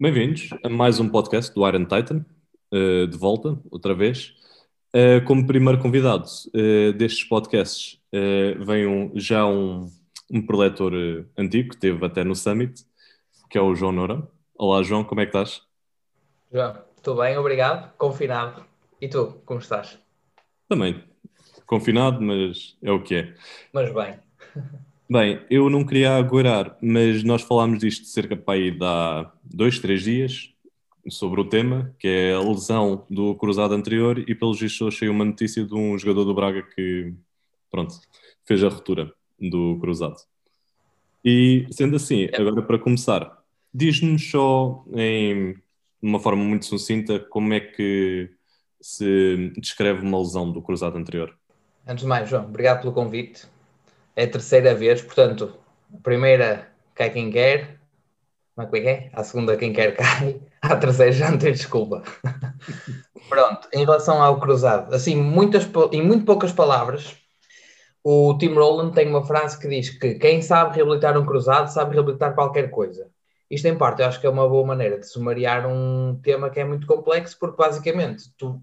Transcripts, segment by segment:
Bem-vindos a mais um podcast do Iron Titan, uh, de volta, outra vez. Uh, como primeiro convidado uh, destes podcasts vem um, já um, um preletor antigo, que esteve até no Summit, que é o João Noura. Olá João, como é que estás? João, estou bem, obrigado, confinado. E tu, como estás? Também, confinado, mas é o que é. Mas bem. Bem, eu não queria aguardar, mas nós falámos disto cerca de aí de há dois, três dias sobre o tema, que é a lesão do cruzado anterior e pelos vistos saiu uma notícia de um jogador do Braga que, pronto, fez a ruptura do cruzado. E sendo assim, agora para começar, diz-nos só em uma forma muito sucinta como é que se descreve uma lesão do cruzado anterior. Antes de mais, João, obrigado pelo convite é a terceira vez, portanto, a primeira cai quem quer, como é que é? A segunda quem quer cai, a terceira já não tem desculpa. Pronto, em relação ao cruzado, assim, muitas, em muito poucas palavras, o Tim Rowland tem uma frase que diz que quem sabe reabilitar um cruzado sabe reabilitar qualquer coisa. Isto, em parte, eu acho que é uma boa maneira de sumariar um tema que é muito complexo, porque basicamente tu,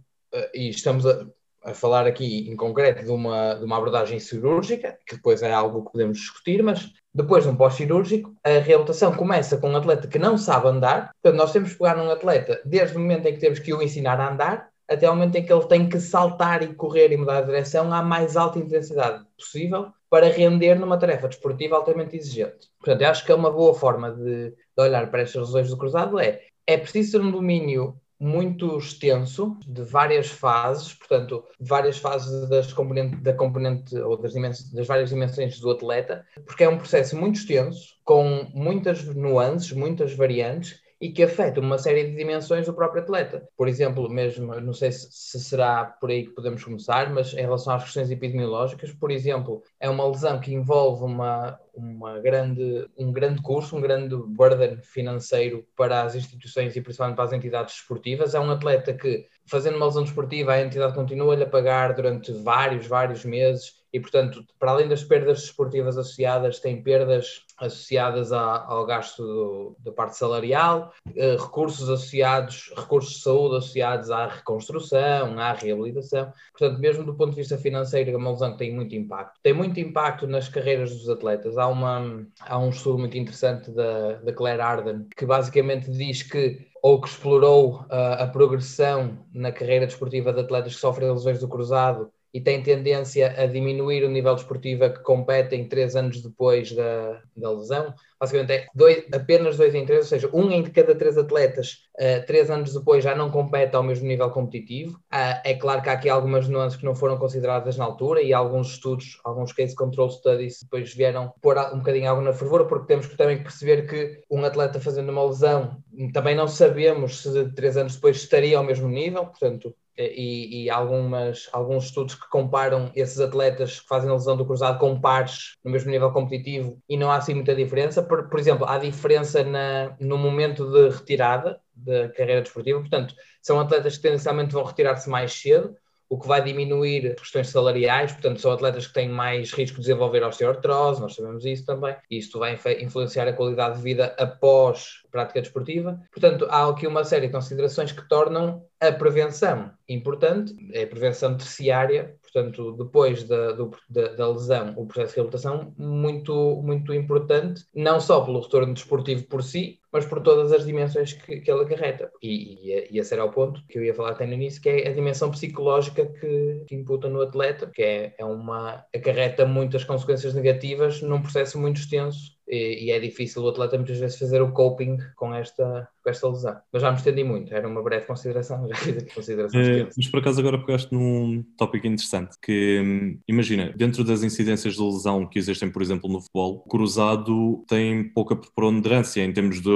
e estamos a, a falar aqui em concreto de uma, de uma abordagem cirúrgica, que depois é algo que podemos discutir, mas depois de um pós-cirúrgico, a reabilitação começa com um atleta que não sabe andar. Portanto, nós temos que pegar num atleta desde o momento em que temos que o ensinar a andar até o momento em que ele tem que saltar e correr e mudar de direção à mais alta intensidade possível para render numa tarefa desportiva altamente exigente. Portanto, eu acho que é uma boa forma de, de olhar para estas lesões do cruzado é é preciso ter um domínio muito extenso, de várias fases, portanto, várias fases das componente, da componente ou das, das várias dimensões do atleta, porque é um processo muito extenso, com muitas nuances, muitas variantes, e que afeta uma série de dimensões do próprio atleta. Por exemplo, mesmo, não sei se, se, será por aí que podemos começar, mas em relação às questões epidemiológicas, por exemplo, é uma lesão que envolve uma, uma grande, um grande curso, um grande burden financeiro para as instituições e principalmente para as entidades esportivas. É um atleta que, fazendo uma lesão desportiva, a entidade continua-lhe a pagar durante vários, vários meses e, portanto, para além das perdas desportivas associadas, tem perdas associadas à, ao gasto do, da parte salarial, eh, recursos associados, recursos de saúde associados à reconstrução, à reabilitação. Portanto, mesmo do ponto de vista financeiro, a lesão tem muito impacto. Tem muito impacto nas carreiras dos atletas. Há, uma, há um estudo muito interessante da, da Claire Arden que basicamente diz que ou que explorou uh, a progressão na carreira desportiva de atletas que sofrem lesões do cruzado e tem tendência a diminuir o nível desportivo a que competem três anos depois da, da lesão. Basicamente é dois, apenas dois em três, ou seja, um em cada três atletas, uh, três anos depois já não compete ao mesmo nível competitivo. Uh, é claro que há aqui algumas nuances que não foram consideradas na altura e alguns estudos, alguns case control studies depois vieram pôr um bocadinho algo na fervura, porque temos que também perceber que um atleta fazendo uma lesão, também não sabemos se três anos depois estaria ao mesmo nível, portanto e, e, algumas, alguns estudos que comparam esses atletas que fazem a lesão do cruzado com pares no mesmo nível competitivo e não há assim muita diferença. Por, por exemplo, há diferença na, no momento de retirada da carreira desportiva, portanto, são atletas que tendencialmente vão retirar-se mais cedo, o que vai diminuir questões salariais, portanto, são atletas que têm mais risco de desenvolver osteoartrose, nós sabemos isso também, e isto vai influenciar a qualidade de vida após a prática desportiva. Portanto, há aqui uma série de considerações que tornam a prevenção importante, é a prevenção terciária, portanto, depois da, do, da, da, lesão, o processo de reabilitação, muito, muito importante, não só pelo retorno desportivo por si, mas por todas as dimensões que, que ele acarreta. E, e, e esse era o ponto que eu ia falar até no início, que é a dimensão psicológica que, que imputa no atleta, que é, é uma acarreta muitas consequências negativas num processo muito extenso e, e, é difícil o atleta muitas vezes fazer o coping com esta, com esta lesão. Mas já me estendi muito, era uma breve consideração, já fiz aqui considerações. É, mas por acaso agora pegaste num tópico interessante, que hum, imagina, dentro das incidências de lesão que existem, por exemplo, no futebol, o cruzado tem pouca preponderância em termos de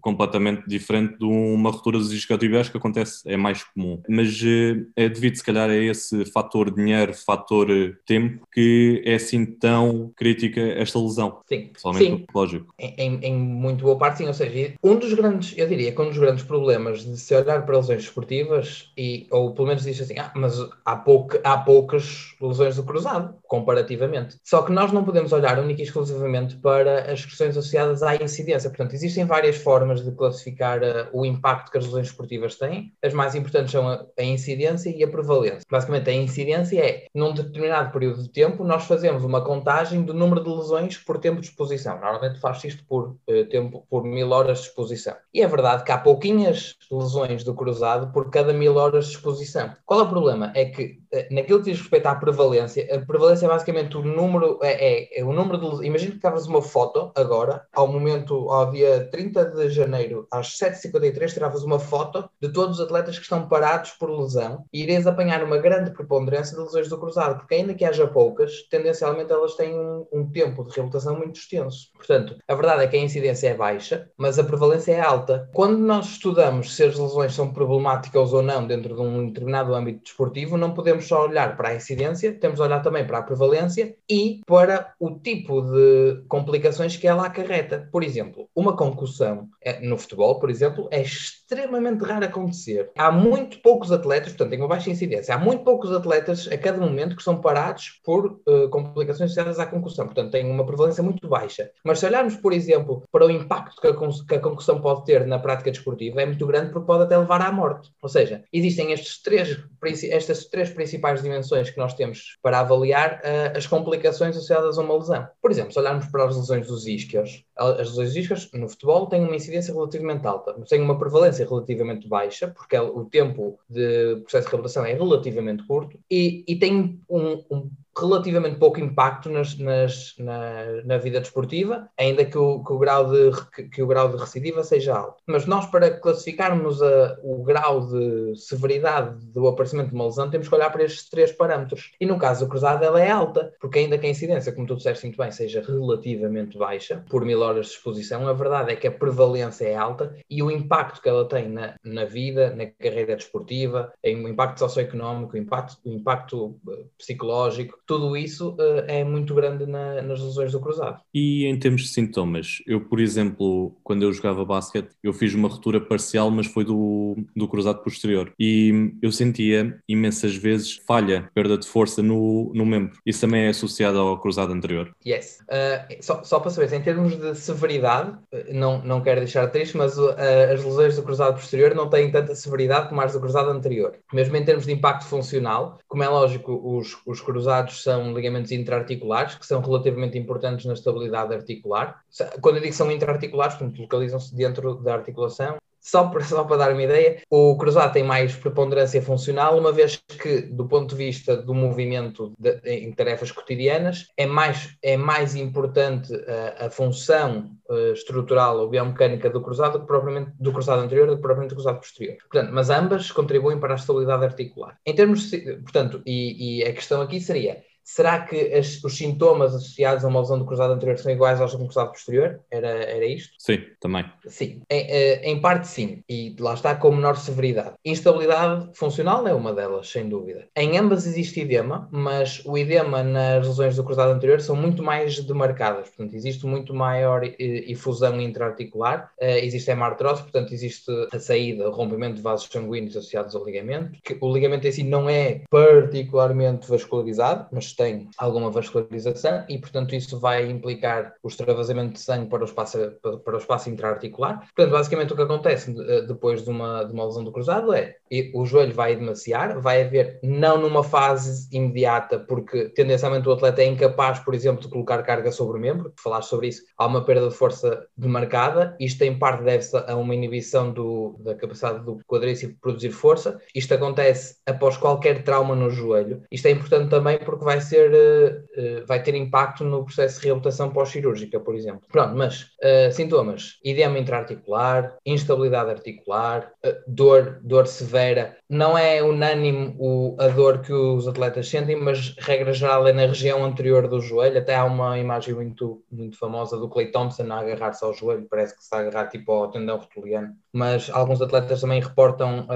completamente diferente de uma ruptura dos isquiotibiais que acontece, é mais comum. Mas eh, é devido, se calhar, a esse fator dinheiro, fator tempo, que é assim tão crítica esta lesão. Sim, Sim sim, lógico. Em, em, muito boa parte, sim. Ou seja, um dos grandes, eu diria que um dos grandes problemas de se olhar para lesões esportivas, e, ou pelo menos diz assim, ah, mas há, pouca, há poucas lesões do cruzado, comparativamente. Só que nós não podemos olhar única e exclusivamente para as questões associadas à incidência. Portanto, existem várias formas de classificar uh, o impacto que as lesões esportivas têm. As mais importantes são a, a incidência e a prevalência. Basicamente, a incidência é, num determinado período de tempo, nós fazemos uma contagem do número de lesões por tempo de exposição. Normalmente faz isto por uh, tempo, por mil horas de exposição. E é verdade que há pouquinhas lesões do cruzado por cada mil horas de exposição. Qual é o problema? É que uh, naquilo que diz respeito à prevalência, a prevalência é basicamente o número, é, é, é o número de imagina que estavas uma foto agora, ao momento, ao dia 30 de janeiro, às 7h53, tiravas uma foto de todos os atletas que estão parados por lesão e irias apanhar uma grande preponderância de lesões do cruzado, porque ainda que haja poucas, tendencialmente elas têm um, um tempo de reabilitação muito extenso. Portanto, a verdade é que a incidência é baixa, mas a prevalência é alta. Quando nós estudamos se as lesões são problemáticas ou não dentro de um determinado âmbito desportivo, não podemos só olhar para a incidência, temos de olhar também para a prevalência e para o tipo de complicações que ela acarreta. Por exemplo, uma concussão é, no futebol, por exemplo, é extremamente raro acontecer. Há muito poucos atletas, portanto, tem uma baixa incidência, há muito poucos atletas a cada momento que são parados por uh, complicações associadas à concussão. Portanto, tem uma prevalência muito baixa. Mas se olharmos, por exemplo, para o impacto que a, que a concussão pode ter na prática desportiva, é muito grande porque pode até levar à morte. Ou seja, existem estes três, estas três principais dimensões que nós temos para avaliar uh, as complicações associadas a uma lesão. Por exemplo, se olharmos para as lesões dos isquios, as lesões isquios no futebol têm uma incidência relativamente alta, mas têm uma prevalência relativamente baixa, porque o tempo de processo de reabilitação é relativamente curto, e, e tem um, um relativamente pouco impacto nas, nas, na, na, vida desportiva, ainda que o, que o, grau de, que, que, o grau de recidiva seja alto. Mas nós, para classificarmos a, o grau de severidade do aparecimento de uma lesão, temos que olhar para estes três parâmetros. E no caso do cruzado, ela é alta, porque ainda que a incidência, como tu disseste muito bem, seja relativamente baixa, por mil horas de exposição, a verdade é que a prevalência é alta e o impacto que ela tem na, na vida, na carreira desportiva, o impacto socioeconómico, o impacto, o impacto eh, psicológico, tudo isso uh, é muito grande na, nas lesões do cruzado. E em termos de sintomas, eu, por exemplo, quando eu jogava basquete, eu fiz uma ruptura parcial, mas foi do, do cruzado posterior. E eu sentia imensas vezes falha, perda de força no, no membro. Isso também é associado ao cruzado anterior. Yes. Uh, só, só para saber, em termos de severidade, não, não quero deixar triste, mas uh, as lesões do cruzado posterior não têm tanta severidade como as do cruzado anterior. Mesmo em termos de impacto funcional, como é lógico, os, os cruzados são ligamentos intraarticulares, que são relativamente importantes na estabilidade articular. Quando eu digo que são intraarticulares, portanto, localizam-se dentro da articulação, só para, só para dar uma ideia, o cruzado tem mais preponderância funcional, uma vez que, do ponto de vista do movimento de, em tarefas cotidianas, é mais, é mais importante a, a função uh, estrutural ou biomecânica do cruzado do, propriamente, do cruzado anterior do que propriamente do cruzado posterior. Portanto, mas ambas contribuem para a estabilidade articular. Em termos, portanto, e, e a questão aqui seria Será que as, os sintomas associados a uma lesão do cruzado anterior são iguais aos do cruzado posterior? Era, era isto? Sim, também. Sim, em, eh, em, parte sim, e lá está com menor severidade. Instabilidade funcional é uma delas, sem dúvida. Em ambas existe edema, mas o edema nas lesões do cruzado anterior são muito mais demarcadas, portanto, existe muito maior efusão intraarticular, eh, existe hemartrose, portanto, existe a saída, o rompimento de vasos sanguíneos associados ao ligamento, que o ligamento em si não é particularmente vascularizado, mas tem alguma vascularização e, portanto, isso vai implicar o extravasamento de sangue para o espaço, para o espaço intraarticular. Portanto, basicamente o que acontece eh, depois de uma, de uma lesão do cruzado é o joelho vai demasiar, vai haver, não numa fase imediata, porque tendencialmente o atleta é incapaz, por exemplo, de colocar carga sobre o membro, falar sobre isso, há uma perda de força demarcada, isto em parte deve-se a uma inibição do, da capacidade do quadríceps produzir força, isto acontece após qualquer trauma no joelho, isto é importante também porque vai ser, uh, vai ter impacto no processo de reabilitação pós-cirúrgica, por exemplo. Pronto, mas uh, sintomas: edema intraarticular, instabilidade articular, uh, dor, dor severa. Não é unânime o, a dor que os atletas sentem, mas regra geral é na região anterior do joelho. Até há uma imagem muito, muito famosa do Clay Thompson a agarrar-se ao joelho, parece que se agarrar tipo ao tendão rotuliano. Mas alguns atletas também reportam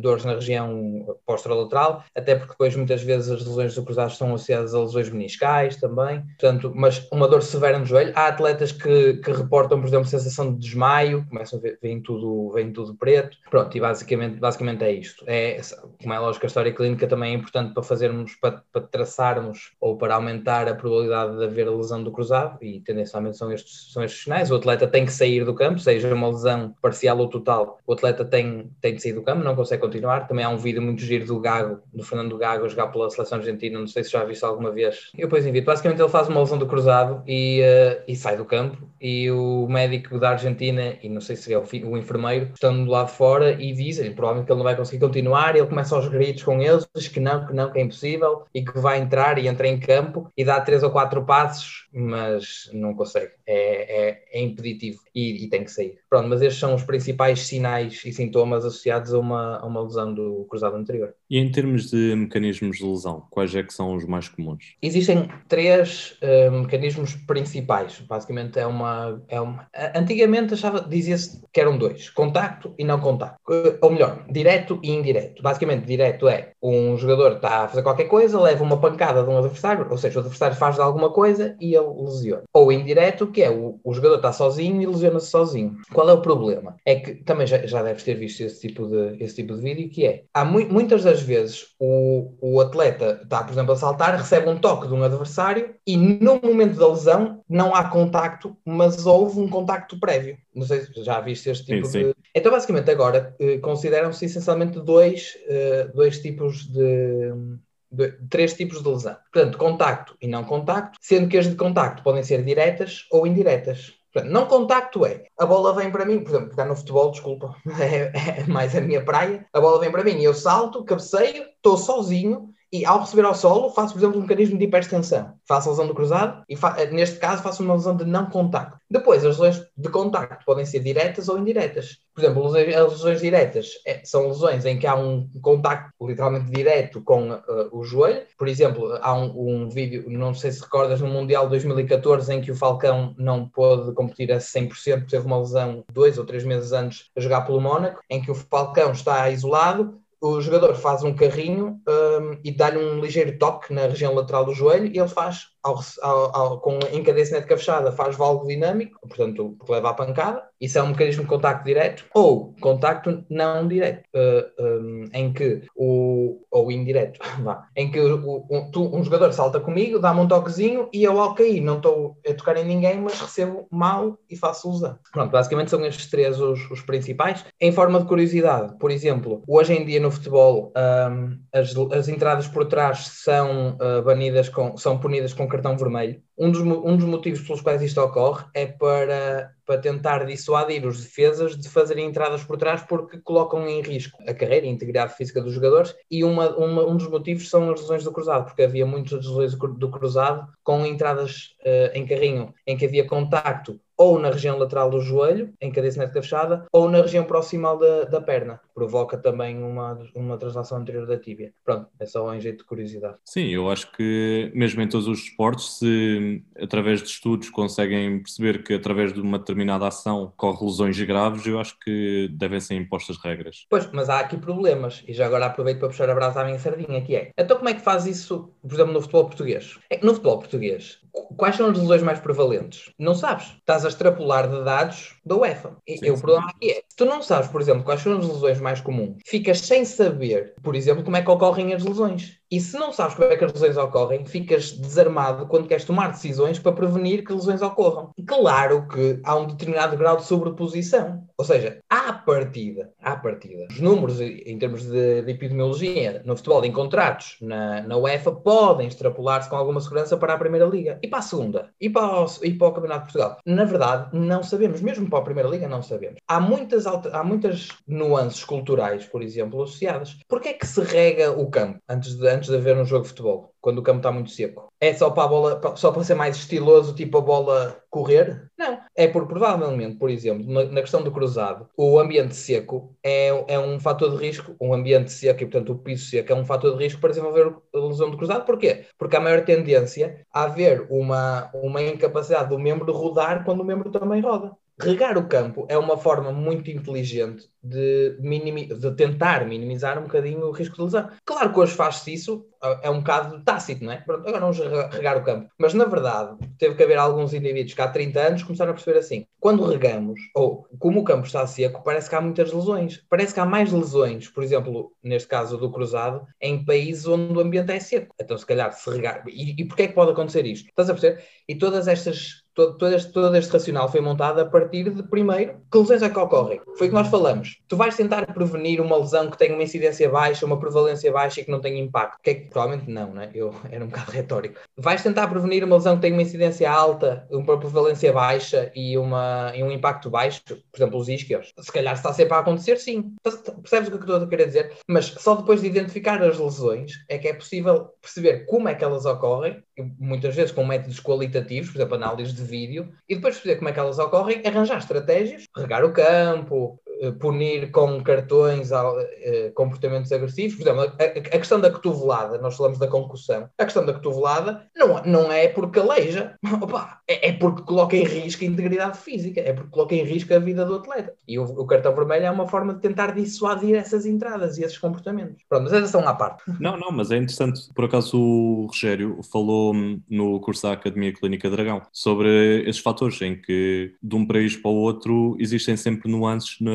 dores na região posterolateral, até porque depois muitas vezes as lesões do cruzado são associadas a lesões meniscais também, portanto, mas uma dor severa no joelho. Há atletas que, que reportam, por exemplo, sensação de desmaio, começam a ver, vem tudo, vem tudo preto. Pronto, e basicamente, basicamente é isto. É, como é lógico, a história clínica também é importante para fazermos, para, para traçarmos ou para aumentar a probabilidade de haver lesão do cruzado, e tendencialmente são estes, são estes sinais. O atleta tem que sair do campo, seja uma lesão parcial ou total, o atleta tem, tem de sair do campo, não consegue continuar. Também há um vídeo muito giro do Gago, do Fernando Gago, jogar pela seleção argentina, não sei se já viste alguma vez. Eu depois invito. Basicamente ele faz uma lesão do cruzado e, uh, e sai do campo e o médico da Argentina, e não sei se é o, o enfermeiro, estão do lado fora e dizem provavelmente que ele não vai conseguir continuar, e ele começa aos gritos com eles, diz que não, que não, que é impossível, e que vai entrar e entra em campo e dá três ou quatro passos, mas não consegue. É, é, é impeditivo e, e, tem que sair. Pronto, mas estes são os principais sinais e sintomas associados a uma, a uma lesão do cruzado anterior. E em termos de mecanismos de lesão, quais é que são os mais comuns? Existem três uh, mecanismos principais. Basicamente é uma, é uma... Antigamente achava, dizia-se que eram dois, contacto e não contacto. Uh, ou melhor, direto e indireto. Basicamente, direto é um jogador está a fazer qualquer coisa, leva uma pancada de um adversário, ou seja, o adversário faz alguma coisa e ele lesiona. Ou indireto, que é o, o jogador está sozinho e lesiona-se sozinho. Qual é o problema? É que também já, já deves ter visto esse tipo de, esse tipo de vídeo, que é, há mu muitas das vezes o, o atleta está, por exemplo, a saltar, recebe um toque de um adversário e no momento da lesão não há contacto, mas houve um contacto prévio. Não sei se já viste este tipo sim, sim. de. Então, basicamente, agora eh, consideram-se essencialmente dois, eh, dois tipos de, de, três tipos de lesão. Portanto, contacto e não contacto, sendo que as de contacto podem ser diretas ou indiretas. Portanto, não contacto é, a bola vem para mim, por exemplo, está no futebol, desculpa, é, é, mais a minha praia, a bola vem para mim e eu salto, cabeceio, estou sozinho e ao receber ao solo, faço, por exemplo, um mecanismo de hiperextensão. Faço a lesão do cruzado e, eh, neste caso, faço uma lesão de não contacto. Depois, as lesões de contacto podem ser diretas ou indiretas. Por exemplo, as lesões diretas é, são lesões em que há um contacto literalmente direto com uh, o joelho. Por exemplo, há um, um, vídeo, não sei se recordas, no Mundial 2014, em que o Falcão não pôde competir a 100%, teve uma lesão dois ou três meses antes a jogar pelo Mónaco, em que o Falcão está isolado, o jogador faz um carrinho um, e dá-lhe um ligeiro toque na região lateral do joelho e ele faz ao, ao, com, em cadência net fechada faz valgo dinâmico, portanto, porque leva a pancada. Isso é um mecanismo de contacto direto ou contacto não direto, uh, um, em que o ou indireto, vá, em que o, um, tu, um jogador salta comigo, dá-me um toquezinho e eu ao cair não estou a tocar em ninguém, mas recebo mal e faço lesão. Pronto, basicamente são estes três os, os principais. Em forma de curiosidade, por exemplo, hoje em dia no futebol um, as, as entradas por trás são uh, banidas com, são punidas com cartão vermelho. Um dos, um dos motivos pelos quais isto ocorre é para, para tentar dissuadir os defesas de fazerem entradas por trás porque colocam em risco a carreira e a integridade física dos jogadores e uma, uma, um dos motivos são as lesões do cruzado, porque havia muitas lesões do cruzado com entradas uh, em carrinho em que havia contacto ou na região lateral do joelho, em cadeia cinética fechada, ou na região proximal da, da perna. Provoca também uma, uma translação anterior da tíbia. Pronto, é só em jeito de curiosidade. Sim, eu acho que mesmo em todos os esportes, se através de estudos conseguem perceber que através de uma determinada ação corre lesões graves, eu acho que devem ser impostas regras. Pois, mas há aqui problemas, e já agora aproveito para puxar a brasa à minha sardinha, que é, então como é que faz isso, por exemplo, no futebol português? É que no futebol português, quais são as lesões mais prevalentes? Não sabes. Estás a extrapolar de dados da UEFA. E, sim, o problema aqui é, se tu não sabes, por exemplo, quais são as lesões mais comuns, ficas sem saber, por exemplo, como é que ocorrem as lesões. E se não sabes como é que as lesões ocorrem, ficas desarmado quando queres tomar decisões para prevenir que lesões ocorram. Claro que há um determinado grau de sobreposição. Ou seja, à partida, à partida, os números em termos de, de epidemiologia no futebol em contratos na, na UEFA podem extrapolar-se com alguma segurança para a Primeira Liga e para a Segunda e para, o, e para o Campeonato de Portugal. Na verdade, não sabemos, mesmo para a Primeira Liga, não sabemos. Há muitas, há muitas nuances culturais, por exemplo, associadas. Porquê é que se rega o campo antes de, antes de haver um jogo de futebol, quando o campo está muito seco? É só para a bola, só para ser mais estiloso, tipo a bola correr? Não. É por provavelmente, por exemplo, na, na questão do cruzado, o ambiente seco é, é um fator de risco, um ambiente seco e, portanto, o piso seco é um fator de risco para desenvolver a lesão do cruzado. Porquê? Porque há maior tendência a haver uma, uma incapacidade do membro rodar quando o membro também roda. Regar o campo é uma forma muito inteligente de, de tentar minimizar um bocadinho o risco de lesão. Claro que hoje faz-se isso, é um bocado tácito, não é? Pronto, agora vamos regar o campo. Mas na verdade, teve que haver alguns indivíduos que há 30 anos começaram a perceber assim: quando regamos, ou como o campo está seco, parece que há muitas lesões. Parece que há mais lesões, por exemplo, neste caso do cruzado, em países onde o ambiente é seco. Então, se calhar, se regar. E, e porquê é que pode acontecer isto? Estás a perceber? E todas estas todo, este, todo este racional foi montado a partir de, primeiro, que lesões é que ocorrem? Foi o que nós falamos. Tu vais tentar prevenir uma lesão que tenha uma incidência baixa, uma prevalência baixa e que não tenha impacto. Que é que, provavelmente não, né? Eu era um bocado retórico. Vais tentar prevenir uma lesão que tenha uma incidência alta, uma prevalência baixa e, uma, e um impacto baixo, por exemplo, os isquios. Se calhar está sempre a acontecer, sim. Percebes o que eu estou a querer dizer? Mas só depois de identificar as lesões é que é possível perceber como é que elas ocorrem, muitas vezes com métodos qualitativos, por exemplo, análise de de vídeo e depois perceber como é que elas ocorrem, arranjar estratégias, regar o campo, punir com cartões uh, comportamentos agressivos. Por exemplo, a, a, questão da cotovelada, nós falamos da concussão, a questão da cotovelada não, não é porque aleija, Opa, é, é, porque coloca em risco a integridade física, é porque coloca em risco a vida do atleta. E o, o, cartão vermelho é uma forma de tentar dissuadir essas entradas e esses comportamentos. Pronto, mas essas são à parte. Não, não, mas é interessante. Por acaso o Rogério falou no curso da Academia Clínica Dragão sobre esses fatores em que de um país para o outro existem sempre nuances na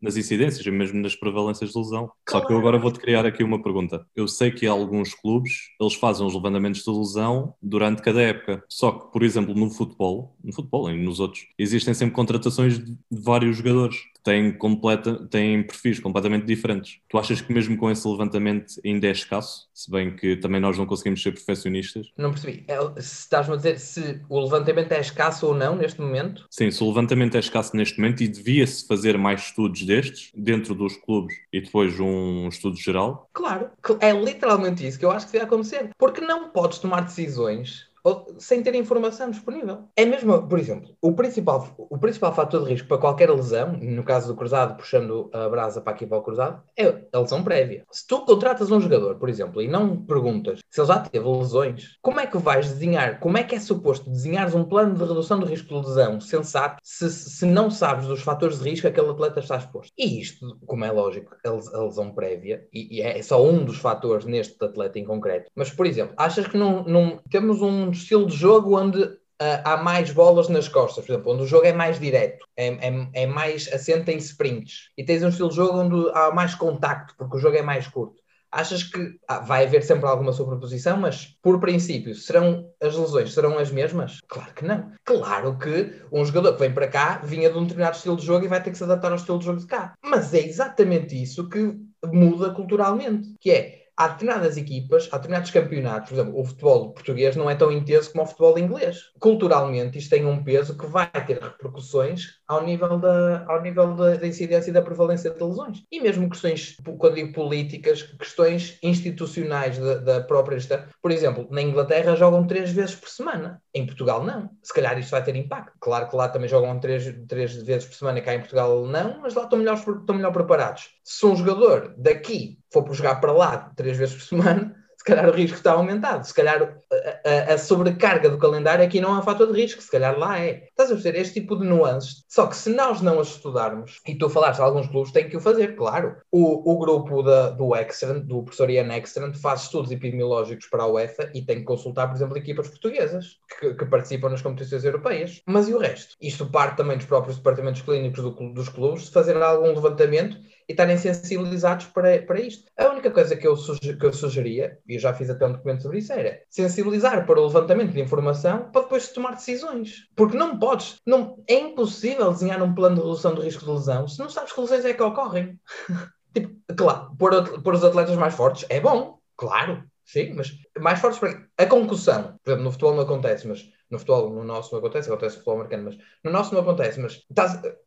nas incidências e mesmo nas prevalências de lesão. Só que eu agora vou-te criar aqui uma pergunta. Eu sei que alguns clubes, eles fazem os levantamentos de lesão durante cada época. Só que, por exemplo, no futebol, no futebol e nos outros, existem sempre contratações de vários jogadores têm, completa, têm perfis completamente diferentes. Tu achas que mesmo com esse levantamento ainda é escasso? Se bem que também nós não conseguimos ser perfeccionistas. Não percebi. É, se estás-me a dizer se o levantamento é escasso ou não neste momento? Sim, se o levantamento é escasso neste momento e devia-se fazer mais estudos destes dentro dos clubes e depois um estudo geral? Claro, é literalmente isso que eu acho que devia acontecer. Porque não podes tomar decisões sem ter informação disponível. É mesmo, por exemplo, o principal, o principal fator de risco para qualquer lesão, no caso do cruzado, puxando a brasa para aqui para o cruzado, é a lesão prévia. Se tu contratas um jogador, por exemplo, e não perguntas se ele já teve lesões, como é que vais desenhar, como é que é suposto desenhares um plano de redução do risco de lesão sensato se, se não sabes dos fatores de risco a que aquele atleta está exposto? E isto, como é lógico, a lesão prévia, e, e é só um dos fatores neste atleta em concreto, mas, por exemplo, achas que não, não temos um estilo de jogo onde uh, há mais bolas nas costas, por exemplo, onde o jogo é mais direto, é, é, é mais assente em sprints, e tens um estilo de jogo onde há mais contacto, porque o jogo é mais curto. Achas que ah, vai haver sempre alguma sobreposição, mas por princípio, serão as lesões serão as mesmas? Claro que não. Claro que um jogador que vem para cá vinha de um determinado estilo de jogo e vai ter que se adaptar ao estilo de jogo de cá. Mas é exatamente isso que muda culturalmente, que é há determinadas equipas, há determinados campeonatos, por exemplo, o futebol português não é tão intenso como o futebol inglês. Culturalmente, isto tem um peso que vai ter repercussões ao nível da, ao nível da, da incidência e da prevalência de lesões. E mesmo questões, quando digo políticas, questões institucionais da, da própria gestão. Por exemplo, na Inglaterra jogam três vezes por semana. Em Portugal, não. Se calhar isto vai ter impacto. Claro que lá também jogam três, três vezes por semana, cá em Portugal, não, mas lá estão melhor, estão melhor preparados. Se um jogador daqui for para jogar para lá três vezes por semana, se calhar o risco está aumentado. Se calhar a, a, a, sobrecarga do calendário aqui não é um fator de risco, se calhar lá é. Estás a perceber este tipo de nuances. Só que se nós não as estudarmos, e tu falaste alguns clubes têm que o fazer, claro. O, o grupo da, do Extrant, do professor Ian Extrant, faz estudos epidemiológicos para a UEFA e tem que consultar, por exemplo, equipas portuguesas que, que, participam nas competições europeias. Mas e o resto? Isto parte também dos próprios departamentos clínicos do, dos clubes de fazer algum levantamento e estarem sensibilizados para, para isto. A única coisa que eu, suger, que eu sugeria, e eu já fiz até um documento sobre isso, era sensibilizar para o levantamento de informação para depois tomar decisões. Porque não podes, não, é impossível desenhar um plano de redução do risco de lesão se não sabes que lesões é que ocorrem. tipo, claro, pôr, os atletas mais fortes é bom, claro, sim, mas mais fortes para. A concussão, por exemplo, no futebol não acontece, mas no futebol, no nosso não acontece, acontece no futebol americano, mas no nosso não acontece. Mas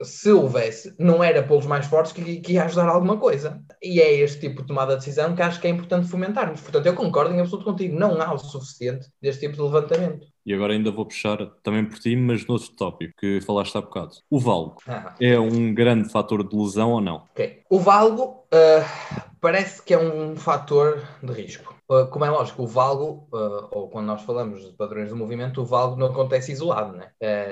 se houvesse, não era pelos mais fortes que, que ia ajudar alguma coisa. E é este tipo de tomada de decisão que acho que é importante fomentarmos. Portanto, eu concordo em absoluto contigo, não há o suficiente deste tipo de levantamento. E agora ainda vou puxar também por ti, mas noutro tópico que falaste há bocado. O valgo ah. é um grande fator de lesão ou não? Okay. O valgo, Uh, parece que é um fator de risco. Uh, como é lógico, o valgo, uh, ou quando nós falamos de padrões de movimento, o valgo não acontece isolado, né?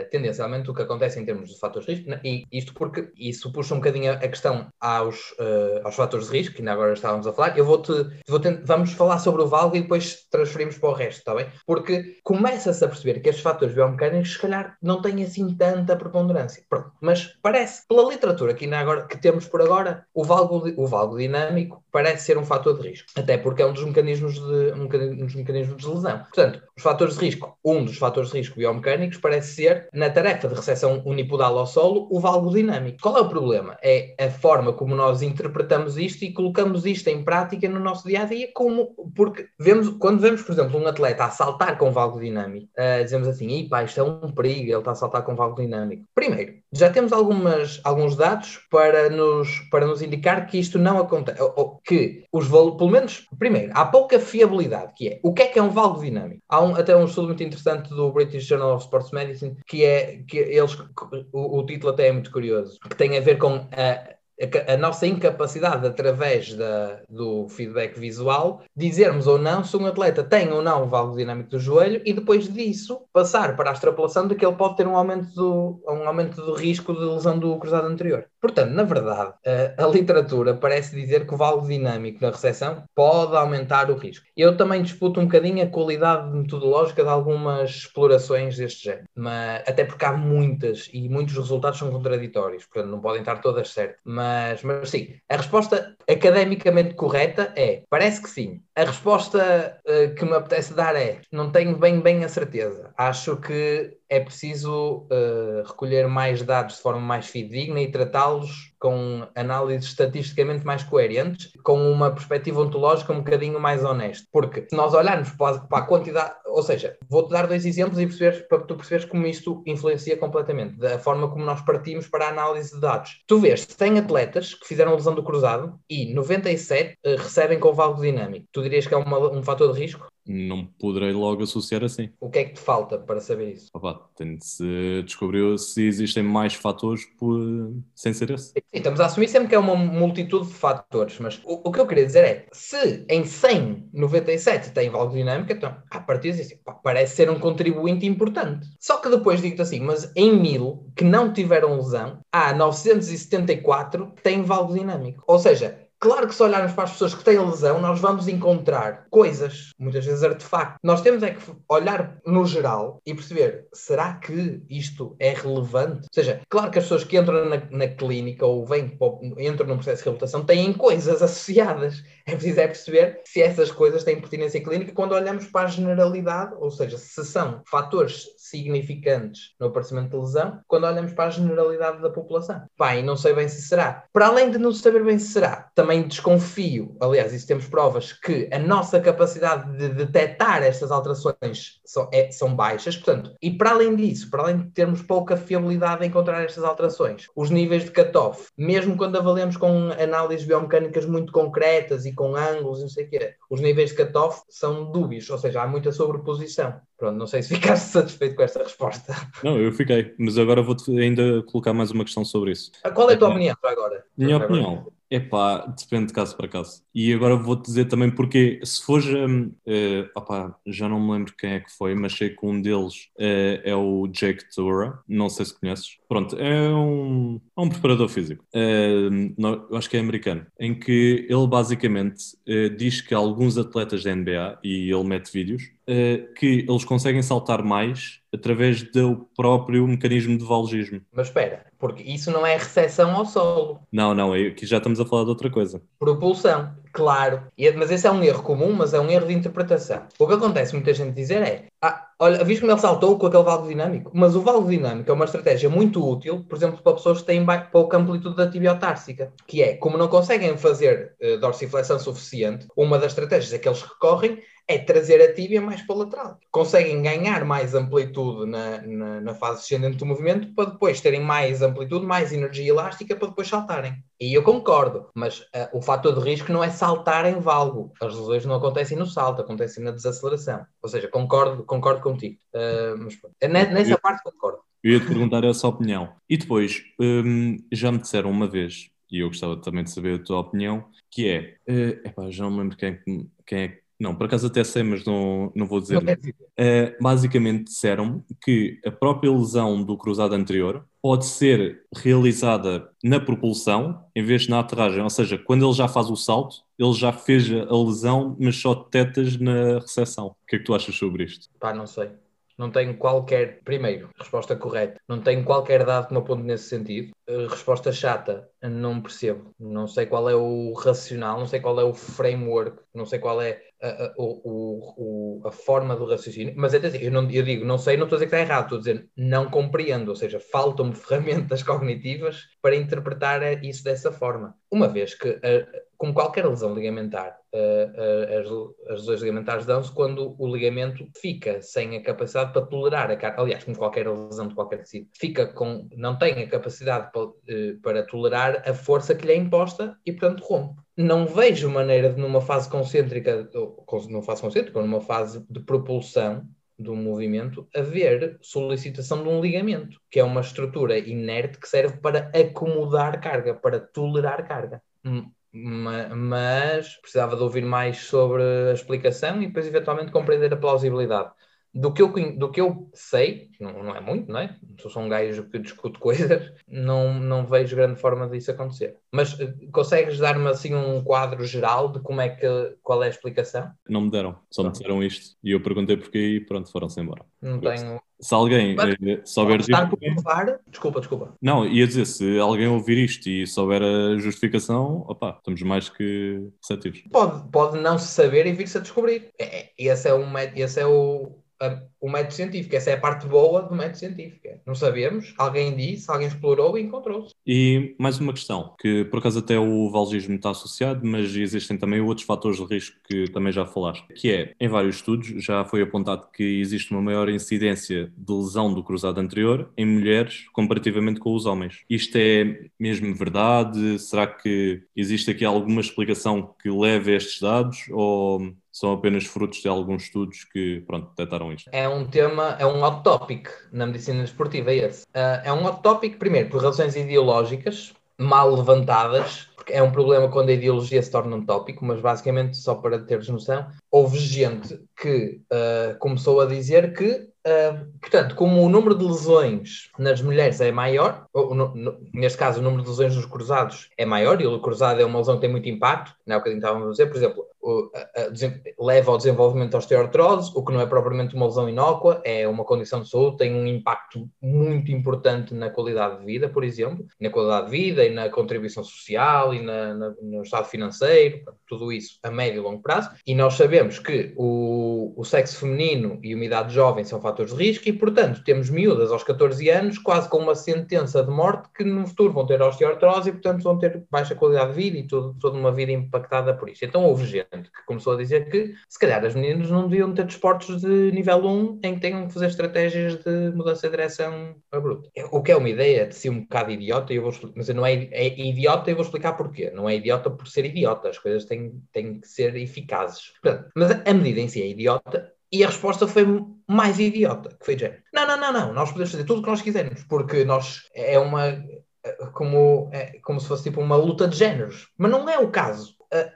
Tendencialmente o que acontece em termos de fatores de risco, né? e isto porque isso puxa um bocadinho a questão aos, aos fatores de risco, que ainda agora estávamos a falar, eu vou-te, vou vamos falar sobre o valgo e depois transferimos para o resto, está bem? Porque começa-se a perceber que estes fatores biomecânicos, se calhar, não têm assim tanta preponderância. Pronto, mas parece, pela literatura que, ainda agora, que temos por agora, o valgo, o valgo dinâmico parece ser um fator de risco, até porque é um dos mecanismos de, um dos mecanismos de lesão. Portanto, os fatores de risco, um dos fatores de risco biomecânicos parece ser, na tarefa de recepção unipodal ao solo, o valgo dinâmico. Qual é o problema? É a forma como nós interpretamos isto e colocamos isto em prática no nosso dia a dia, como, porque vemos, quando vemos, por exemplo, um atleta a saltar com valgo dinâmico, uh, dizemos assim, pá, isto é um perigo, ele está a saltar com valgo dinâmico. Primeiro, já temos algumas, alguns dados para nos, para nos indicar que isto não acontece, ou, que os valores, pelo menos, primeiro, há pouca fiabilidade, que é o que é que é um valgo dinâmico? Há um, até um estudo muito interessante do British Journal of Sports Medicine que é que eles o, o título até é muito curioso, que tem a ver com a, a, nossa incapacidade, através da, do feedback visual, dizermos ou não se um atleta tem ou não o valgo dinâmico do joelho e depois disso passar para a extrapolação de que ele pode ter um aumento do, um aumento do risco de lesão do cruzado anterior. Portanto, na verdade, a, a literatura parece dizer que o valgo dinâmico na recepção pode aumentar o risco. Eu também disputo um bocadinho a qualidade metodológica de algumas explorações deste género, mas, até porque há muitas e muitos resultados são contraditórios, portanto não podem estar todas certas. Mas mas, mas sim, a resposta academicamente correta é: parece que sim. A resposta uh, que me apetece dar é: não tenho bem, bem a certeza. Acho que é preciso uh, recolher mais dados de forma mais fidedigna e tratá-los com análises estatisticamente mais coerentes, com uma perspectiva ontológica um bocadinho mais honesta. Porque se nós olharmos para a, quantidade, ou seja, vou-te dar dois exemplos e perceberes, para que tu percebes como isto influencia completamente, da forma como nós partimos para a análise de dados. Tu vês 100 atletas que fizeram lesão do cruzado e 97 uh, eh, recebem com valgo dinâmico. Tu dirias que é uma, um fator de risco? Não poderei logo associar assim. O que é que te falta para saber isso? Opa, tem de se descobrir se existem mais fatores por... sem ser esse. Sim, estamos a assumir sempre que é uma multitude de fatores, mas o, o que eu queria dizer é, se em 100, 97 tem valgo dinâmica, então, a partir disso, parece ser um contribuinte importante. Só que depois digo assim, mas em 1000 que não tiveram lesão, há 974 que têm valgo dinâmico. Ou seja, Claro que se olharmos para as pessoas que têm lesão, nós vamos encontrar coisas, muitas vezes artefactos. Nós temos é que olhar no geral e perceber, será que isto é relevante? Ou seja, claro que as pessoas que entram na, na clínica ou vêm, entram num processo de reabilitação têm coisas associadas. É preciso é perceber se essas coisas têm pertinência clínica quando olhamos para a generalidade, ou seja, se são fatores significantes no aparecimento de lesão, quando olhamos para a generalidade da população. Pai, não sei bem se será. Para além de não saber bem se será, também também desconfio, aliás, isso temos provas, que a nossa capacidade de detectar estas alterações são, é, são baixas, portanto, e para além disso, para além de termos pouca fiabilidade em encontrar estas alterações, os níveis de cutoff, mesmo quando avaliamos com análises biomecânicas muito concretas e com ângulos e não sei o quê, os níveis de cutoff são dúbios, ou seja, há muita sobreposição. Pronto, não sei se ficaste satisfeito com esta resposta. Não, eu fiquei, mas agora vou-te ainda colocar mais uma questão sobre isso. Qual é a tua é, opinião agora? Minha opinião, Epá, depende de caso para caso. E agora vou-te dizer também porque, se fores, um, uh, opá, já não me lembro quem é que foi, mas sei que um deles uh, é o Jake Tura, não sei se conheces. Pronto, é um, é um preparador físico, uh, não, eu acho que é americano, em que ele basicamente uh, diz que alguns atletas da NBA, e ele mete vídeos, uh, que eles conseguem saltar mais através do próprio mecanismo de valgismo. Mas espera, porque isso não é recepção ao solo. Não, não, é aqui já estamos a falar de outra coisa. Propulsão, claro. Mas esse é um erro comum, mas é um erro de interpretação. O que acontece, muita gente dizer é, ah, olha, viste como ele saltou com aquele valgo dinâmico? Mas o valgo dinâmico é uma estratégia muito útil, por exemplo, para pessoas que têm pouca amplitude da tibiotársica, que é, como não conseguem fazer uh, dorsiflexão suficiente, uma das estratégias é que eles recorrem é trazer a tíbia mais para o lateral. Conseguem ganhar mais amplitude na, na, na, fase descendente do movimento para depois terem mais amplitude, mais energia elástica para depois saltarem. E eu concordo, mas uh, o fator de risco não é saltar em valgo. As lesões não acontecem no salto, acontecem na desaceleração. Ou seja, concordo, concordo contigo. Uh, mas, nessa eu, parte concordo. Eu ia te perguntar essa opinião. E depois, um, já me disseram uma vez e eu gostava também de saber a tua opinião, que é, uh, epá, já não me lembro quem, quem é que não, por acaso até sei, mas não, não vou dizer. Não uh, basicamente disseram que a própria lesão do cruzado anterior pode ser realizada na propulsão em vez de na aterragem. Ou seja, quando ele já faz o salto, ele já fez a lesão, mas só tetas na recepção. O que é que tu achas sobre isto? Pá, não sei. Não tenho qualquer. Primeiro, resposta correta. Não tenho qualquer dado que me aponte nesse sentido. Eh, resposta chata, não percebo. Não sei qual é o racional, não sei qual é o framework, não sei qual é a, a, o, a forma do raciocínio. Mas é assim, eu, não, eu digo, não sei, não estou a dizer que está errado, estou a dizer não compreendo. Ou seja, faltam-me ferramentas cognitivas para interpretar isso dessa forma. Uma vez que, como qualquer lesão ligamentar, as, as lesões ligamentares dão-se quando o ligamento fica sem a capacidade para tolerar a carga. Aliás, como qualquer lesão de qualquer tecido, fica com, não tem a capacidade para, eh, para tolerar a força que lhe é imposta e, portanto, rompe. Não vejo maneira de, numa fase concêntrica, ou, numa fase concêntrica, ou numa fase de propulsão, do movimento, haver solicitação de um ligamento, que é uma estrutura inerte que serve para acomodar carga, para tolerar carga. Mas precisava de ouvir mais sobre a explicação e depois eventualmente compreender a plausibilidade do que eu, do que eu sei, não, não é muito, não é? Sou só um gajo que discute coisas, não, não vejo grande forma disso acontecer. Mas uh, consegues dar-me assim um quadro geral de como é que, qual é a explicação? Não me deram, só me disseram isto e eu perguntei porquê e pronto, foram-se embora. Não tenho. Se alguém Mas, eh, souber estar provar, desculpa, desculpa. Não, ia dizer, se alguém ouvir isto e souber a justificação, opá, estamos mais que receptivos. Pode, pode não se saber e vir-se a descobrir. É, é esse é, o, esse é o, o método científico. Essa é a parte boa do método científico. Não sabemos, alguém disse, alguém explorou e encontrou-se. E mais uma questão, que por acaso até o valgismo está associado, mas existem também outros fatores de risco que também já falaste, que é, em vários estudos, já foi apontado que existe uma maior incidência de lesão do cruzado anterior em mulheres comparativamente com os homens. Isto é mesmo verdade? Será que existe aqui alguma explicação que leve a estes dados? Ou são apenas frutos de alguns estudos que, pronto, detectaram isto? É um tema, é um hot topic na medicina desportiva, é esse. Uh, é um hot topic, primeiro, por razões ideológicas, mal levantadas, porque é um problema quando a ideologia se torna um tópico, mas basicamente, só para teres noção, houve gente que uh, começou a dizer que Uh, portanto, como o número de lesões nas mulheres é maior, neste caso o número de lesões nos cruzados é maior, e o cruzado é uma lesão que tem muito impacto, não é o que estávamos a dizer, por exemplo, o, a, a, leva ao desenvolvimento de osteoartrose, o que não é propriamente uma lesão inócua, é uma condição de saúde, tem um impacto muito importante na qualidade de vida, por exemplo, na qualidade de vida e na contribuição social e na, na, no estado financeiro, tudo isso a médio e longo prazo, e nós sabemos que o, o sexo feminino e uma idade jovem são fatores de risco e, portanto, temos miúdas aos 14 anos quase com uma sentença de morte que no futuro vão ter osteoartrose e, portanto, vão ter baixa qualidade de vida e tudo, toda uma vida impactada por isso. Então houve gente que começou a dizer que, se calhar, as meninas não deviam ter desportos de nível 1 em que tenham que fazer estratégias de mudança de direção bruta. O que é uma ideia de ser um bocado idiota, eu vou, mas não é, é idiota eu vou explicar porquê. Não é idiota por ser idiota, as coisas têm, têm que ser eficazes. Portanto, mas a medida em si é idiota e a resposta foi mais idiota, que foi de Não, não, não, não, nós podemos fazer tudo o que nós quisermos, porque nós é uma como, é, como se fosse tipo uma luta de géneros. Mas não é o caso.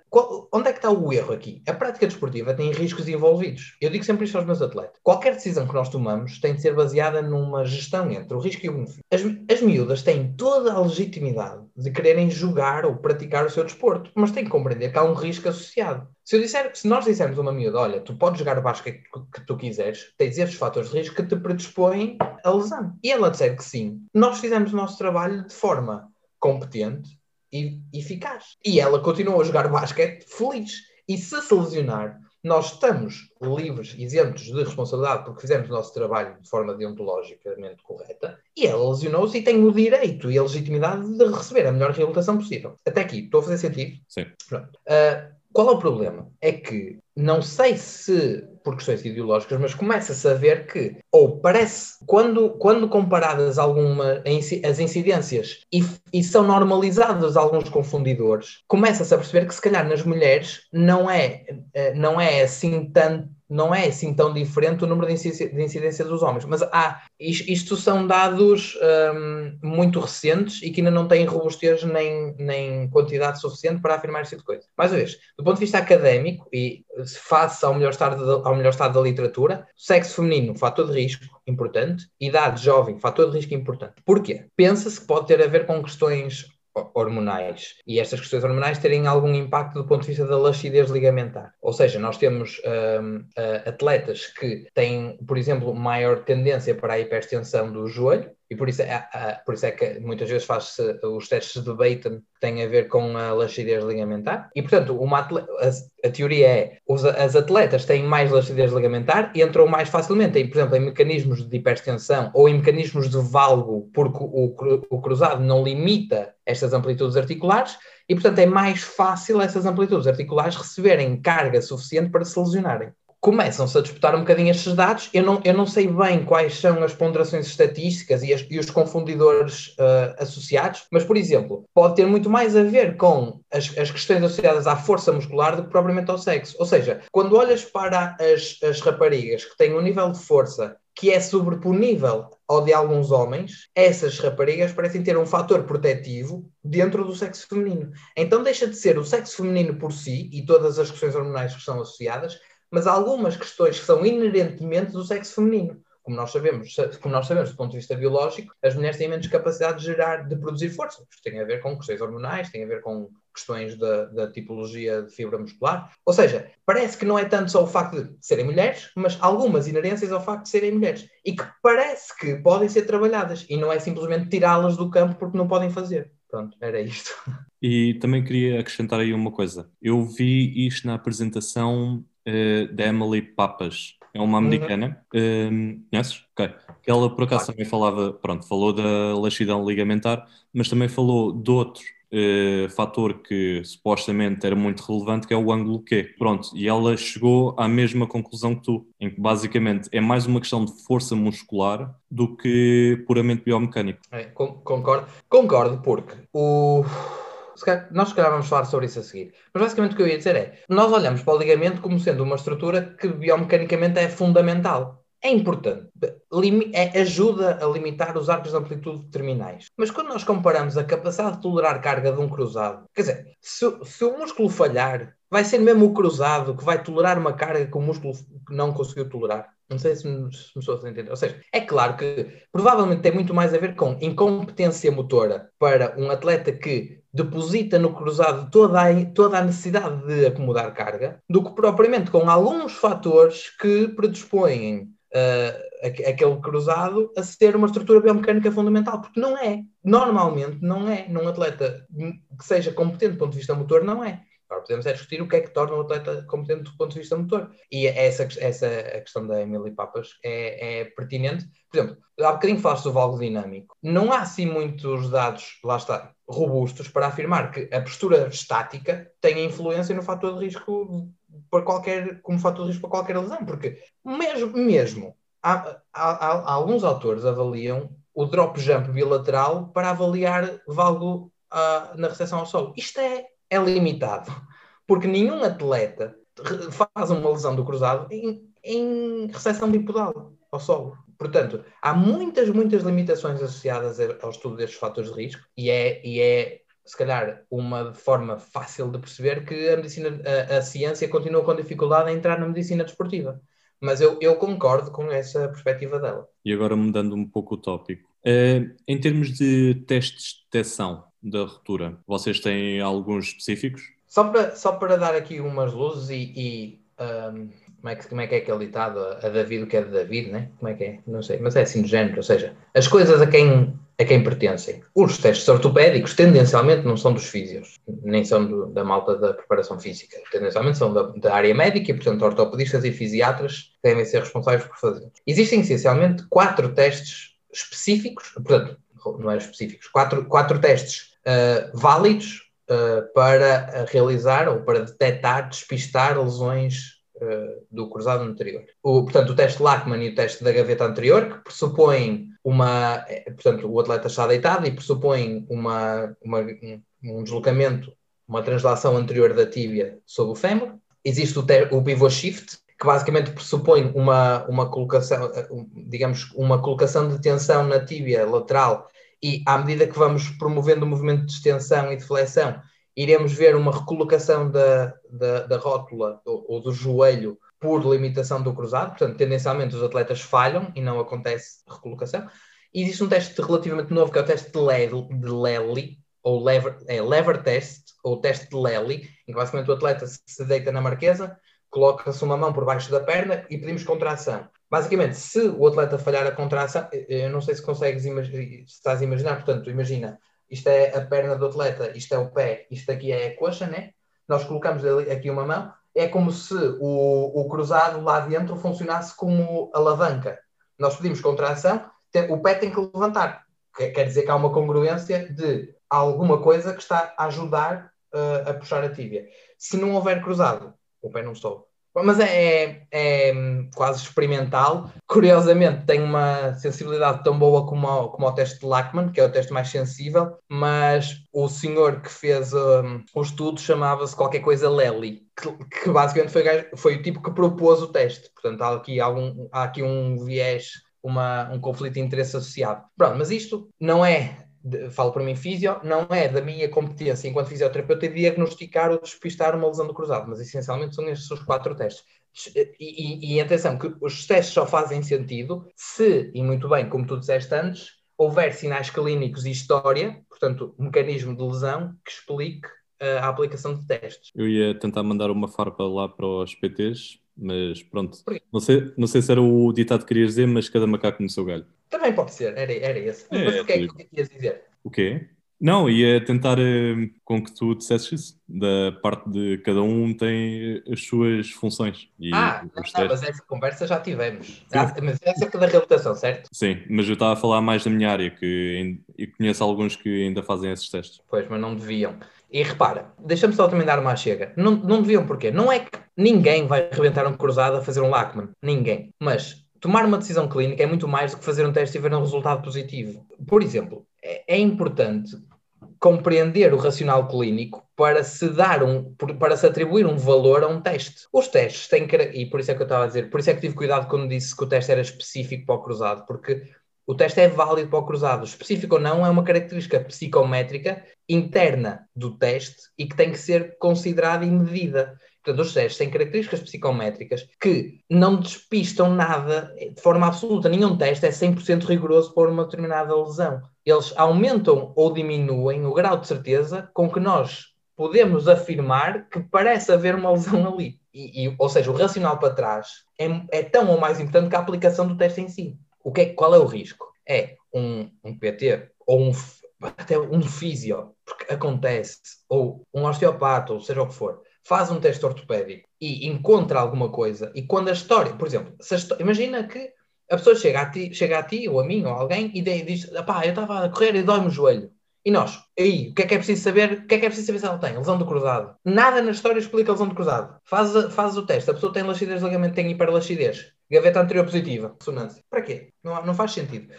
Qual, onde é que está o erro aqui? A prática desportiva tem riscos envolvidos. Eu digo sempre isto aos meus atletas. Qualquer decisão que nós tomamos tem de ser baseada numa gestão entre o risco e o benefício. As, as miúdas têm toda a legitimidade de quererem jogar ou praticar o seu desporto, mas têm que compreender que há um risco associado. Se, eu disser, se nós dissermos a uma miúda, olha, tu podes jogar o basquete que, que tu quiseres, tens estes fatores de risco que te predispõem a lesão. E ela disser que sim, nós fizemos o nosso trabalho de forma competente e eficaz. E ela continuou a jogar basquete feliz. E se se lesionar, nós estamos livres, isentos de responsabilidade, porque fizemos o nosso trabalho de forma deontologicamente correta, e ela lesionou-se e tem o direito e a legitimidade de receber a melhor reabilitação possível. Até aqui, estou a fazer sentido? Sim. Uh, qual é o problema? É que não sei se por questões ideológicas, mas começa-se a ver que, ou parece, quando, quando comparadas alguma, as incidências e, e são normalizados alguns confundidores, começa-se a perceber que se calhar nas mulheres não é, eh, não é assim tanto não é assim tão diferente o número de incidência dos homens. Mas há, isto são dados um, muito recentes e que ainda não têm robustez nem, nem quantidade suficiente para afirmar esse tipo de coisa. Mais uma vez, do ponto de vista académico e face ao melhor estado, de, ao melhor estado da literatura, sexo feminino, fator de risco importante, idade jovem, fator de risco importante. Porquê? Pensa-se que pode ter a ver com questões hormonais e estas questões hormonais terem algum impacto do ponto de vista da laxidez ligamentar. Ou seja, nós temos um, atletas que têm, por exemplo, maior tendência para a hipertensão do joelho, e por isso, é, por isso é que muitas vezes faz-se os testes de Baton que têm a ver com a laxidez ligamentar. E, portanto, atleta, a, a, teoria é os, as atletas têm mais laxidez ligamentar e entram mais facilmente, em, por exemplo, em mecanismos de hipertensão ou em mecanismos de valgo, porque o, o cruzado não limita estas amplitudes articulares e, portanto, é mais fácil essas amplitudes articulares receberem carga suficiente para se lesionarem começam-se a disputar um bocadinho estes dados. Eu não, eu não sei bem quais são as ponderações estatísticas e, as, e os confundidores uh, associados, mas, por exemplo, pode ter muito mais a ver com as, as questões associadas à força muscular do que propriamente ao sexo. Ou seja, quando olhas para as, as raparigas que têm um nível de força que é sobreponível ao de alguns homens, essas raparigas parecem ter um fator protetivo dentro do sexo feminino. Então deixa de ser o sexo feminino por si e todas as questões hormonais que estão associadas mas há algumas questões que são inerentemente do sexo feminino. Como nós sabemos, como nós sabemos do ponto de vista biológico, as mulheres têm menos capacidade de gerar, de produzir força. Isto tem a ver com questões hormonais, tem a ver com questões da, da, tipologia de fibra muscular. Ou seja, parece que não é tanto só o facto de serem mulheres, mas algumas inerências ao facto de serem mulheres. E que parece que podem ser trabalhadas e não é simplesmente tirá-las do campo porque não podem fazer. Pronto, era isto. E também queria acrescentar aí uma coisa. Eu vi isto na apresentação uh, da Emily Papas. É uma uhum. americana. Uhum. Uh, conheces? Ok. Que ela por acaso também falava, pronto, falou da laxidão ligamentar, mas também falou de outro uh, fator que supostamente era muito relevante, que é o ângulo Q. Pronto, e ela chegou à mesma conclusão que tu, em que basicamente é mais uma questão de força muscular do que puramente biomecânico. É, concordo, concordo, porque o nós se calhar vamos falar sobre isso a seguir. Mas basicamente o que eu ia dizer é: nós olhamos para o ligamento como sendo uma estrutura que biomecanicamente é fundamental. É importante, é, ajuda a limitar os arcos de amplitude terminais. Mas quando nós comparamos a capacidade de tolerar carga de um cruzado, quer dizer, se, se o músculo falhar, vai ser mesmo o cruzado que vai tolerar uma carga que o músculo não conseguiu tolerar. Não sei se me, se me estou a entender. Ou seja, é claro que provavelmente tem muito mais a ver com incompetência motora para um atleta que deposita no cruzado toda a, toda a necessidade de acomodar carga, do que propriamente com alguns fatores que predispõem uh, aquele cruzado a ser uma estrutura biomecânica fundamental, porque não é. Normalmente não é. Num atleta que seja competente do ponto de vista motor, não é. Agora podemos é discutir o que é que torna um atleta competente do ponto de vista motor. E essa, essa a questão da Emily Papas é, é pertinente. Por exemplo, há bocadinho falaste do valgo dinâmico. Não há assim muitos dados, lá está, robustos para afirmar que a postura estática tem influência no fator de risco para qualquer, como fator de risco para qualquer lesão, porque mesmo, mesmo há, há, há, alguns autores avaliam o drop jump bilateral para avaliar valgo uh, na recepção ao solo. Isto é é limitado, porque nenhum atleta faz uma lesão do cruzado em, em recepção bipodal ao solo. Portanto, há muitas, muitas limitações associadas ao estudo destes fatores de risco e é, e é se calhar, uma forma fácil de perceber que a medicina, a, a ciência continua com dificuldade em entrar na medicina desportiva. Mas eu, eu concordo com essa perspectiva dela. E agora mudando um pouco o tópico. Uh, em termos de testes de detecção, da ruptura? Vocês têm alguns específicos? Só para, só para dar aqui umas luzes e, e um, como, é que, como é que é aquele ditado? A David o que é de David, né? Como é que é? Não sei, mas é assim do género, ou seja, as coisas a quem, a quem pertencem. Os testes ortopédicos tendencialmente não são dos físios, nem são do, da malta da preparação física, tendencialmente são da, da, área médica e, portanto, ortopedistas e fisiatras devem ser responsáveis por fazer. Existem essencialmente quatro testes específicos, portanto, não é específicos, quatro, quatro testes uh, válidos uh, para realizar ou para detectar, despistar lesões uh, do cruzado anterior. O, portanto, o teste Lachman e o teste da gaveta anterior, que pressupõem uma. Portanto, o atleta está deitado e pressupõe uma, uma um deslocamento, uma translação anterior da tíbia sobre o fémur. Existe o, o pivot shift, que basicamente pressupõe uma, uma colocação, digamos, uma colocação de tensão na tíbia lateral e à medida que vamos promovendo o movimento de extensão e de flexão, iremos ver uma recolocação da, da, da rótula ou, ou, do joelho por limitação do cruzado, portanto, tendencialmente os atletas falham e não acontece recolocação. E existe um teste relativamente novo que é o teste de Lely, de Lely ou lever, é, lever test, ou teste de Lely, em que basicamente o atleta se deita na marquesa, coloca-se uma mão por baixo da perna e pedimos contração. Basicamente, se o atleta falhar a contração, eu não sei se consegues se estás a imaginar, portanto, imagina, isto é a perna do atleta, isto é o pé, isto aqui é a coxa, né? Nós colocamos aqui uma mão, é como se o, o cruzado lá dentro funcionasse como alavanca. Nós pedimos contração, o pé tem que levantar. Quer dizer que há uma congruência de alguma coisa que está a ajudar uh, a puxar a tíbia. Se não houver cruzado, o pé não sobe. Mas é, é, é, quase experimental. Curiosamente, tem uma sensibilidade tão boa como, o, como o teste de Lachman, que é o teste mais sensível, mas o senhor que fez um, o estudo chamava-se qualquer coisa Lely, que, que basicamente foi, foi, o tipo que propôs o teste. Portanto, há aqui, algum, há aqui um viés, uma, um conflito de interesse associado. Pronto, mas isto não é falo para mim, físio, não é da minha competência enquanto fisioterapeuta diagnosticar ou despistar uma lesão do cruzado, mas essencialmente são estes os quatro testes. E, e, e, atenção, que os testes só fazem sentido se, e muito bem, como tu disseste antes, houver sinais clínicos e história, portanto, mecanismo de lesão, que explique uh, a aplicação de testes. Eu ia tentar mandar uma farpa lá para os PTs, mas pronto. Não sei, não sei se era o ditado que querias dizer, mas cada macaco no seu galho. Também pode ser, era, era esse. É, Mas o que é que ias dizer? O quê? Não, ia tentar uh, com que tu dissesses isso, da parte de cada um tem as suas funções. E ah, não, mas essa conversa já tivemos. Ah, mas é acerca da reabilitação, certo? Sim, mas eu estava a falar mais da minha área, que e conheço alguns que ainda fazem esses testes. Pois, mas não deviam. E repara, deixa-me só também dar uma chega. Não, não deviam porquê? Não é que ninguém vai arrebentar um cruzado a fazer um Lachman. Ninguém. Mas tomar uma decisão clínica é muito mais do que fazer um teste e ver um resultado positivo. Por exemplo, é, é importante compreender o racional clínico para se dar um, para se atribuir um valor a um teste. Os testes têm e por isso é que eu estava a dizer, por isso é que tive cuidado quando disse que o teste era específico para o cruzado, porque o teste é válido para o cruzado. Específico ou não é uma característica psicométrica interna do teste e que tem que ser considerada e medida. Portanto, os testes têm características psicométricas que não despistam nada de forma absoluta. Nenhum teste é 100% rigoroso para uma determinada lesão. Eles aumentam ou diminuem o grau de certeza com que nós podemos afirmar que parece haver uma lesão ali. E, e, ou seja, o racional para trás é, é, tão ou mais importante que a aplicação do teste em si. O que é, qual é o risco? É um, um PT ou um, até um físio, porque acontece, ou um osteopata, ou seja o que for, faz um teste ortopédico e encontra alguma coisa, e quando a história, por exemplo, imagina que a pessoa chega a ti, chega a ti ou a mim ou a alguém e diz: pá, eu estava a correr e dói-me o joelho. E nós, aí, o que é que é preciso saber? O que é que é preciso saber se ela tem? Lesão do cruzado. Nada na história explica lesão do cruzado. Faz, faz o teste. A pessoa tem laxidez de ligamento, tem hiperlaxidez. Gaveta anterior positiva. Ressonância. Para quê? Não, não faz sentido.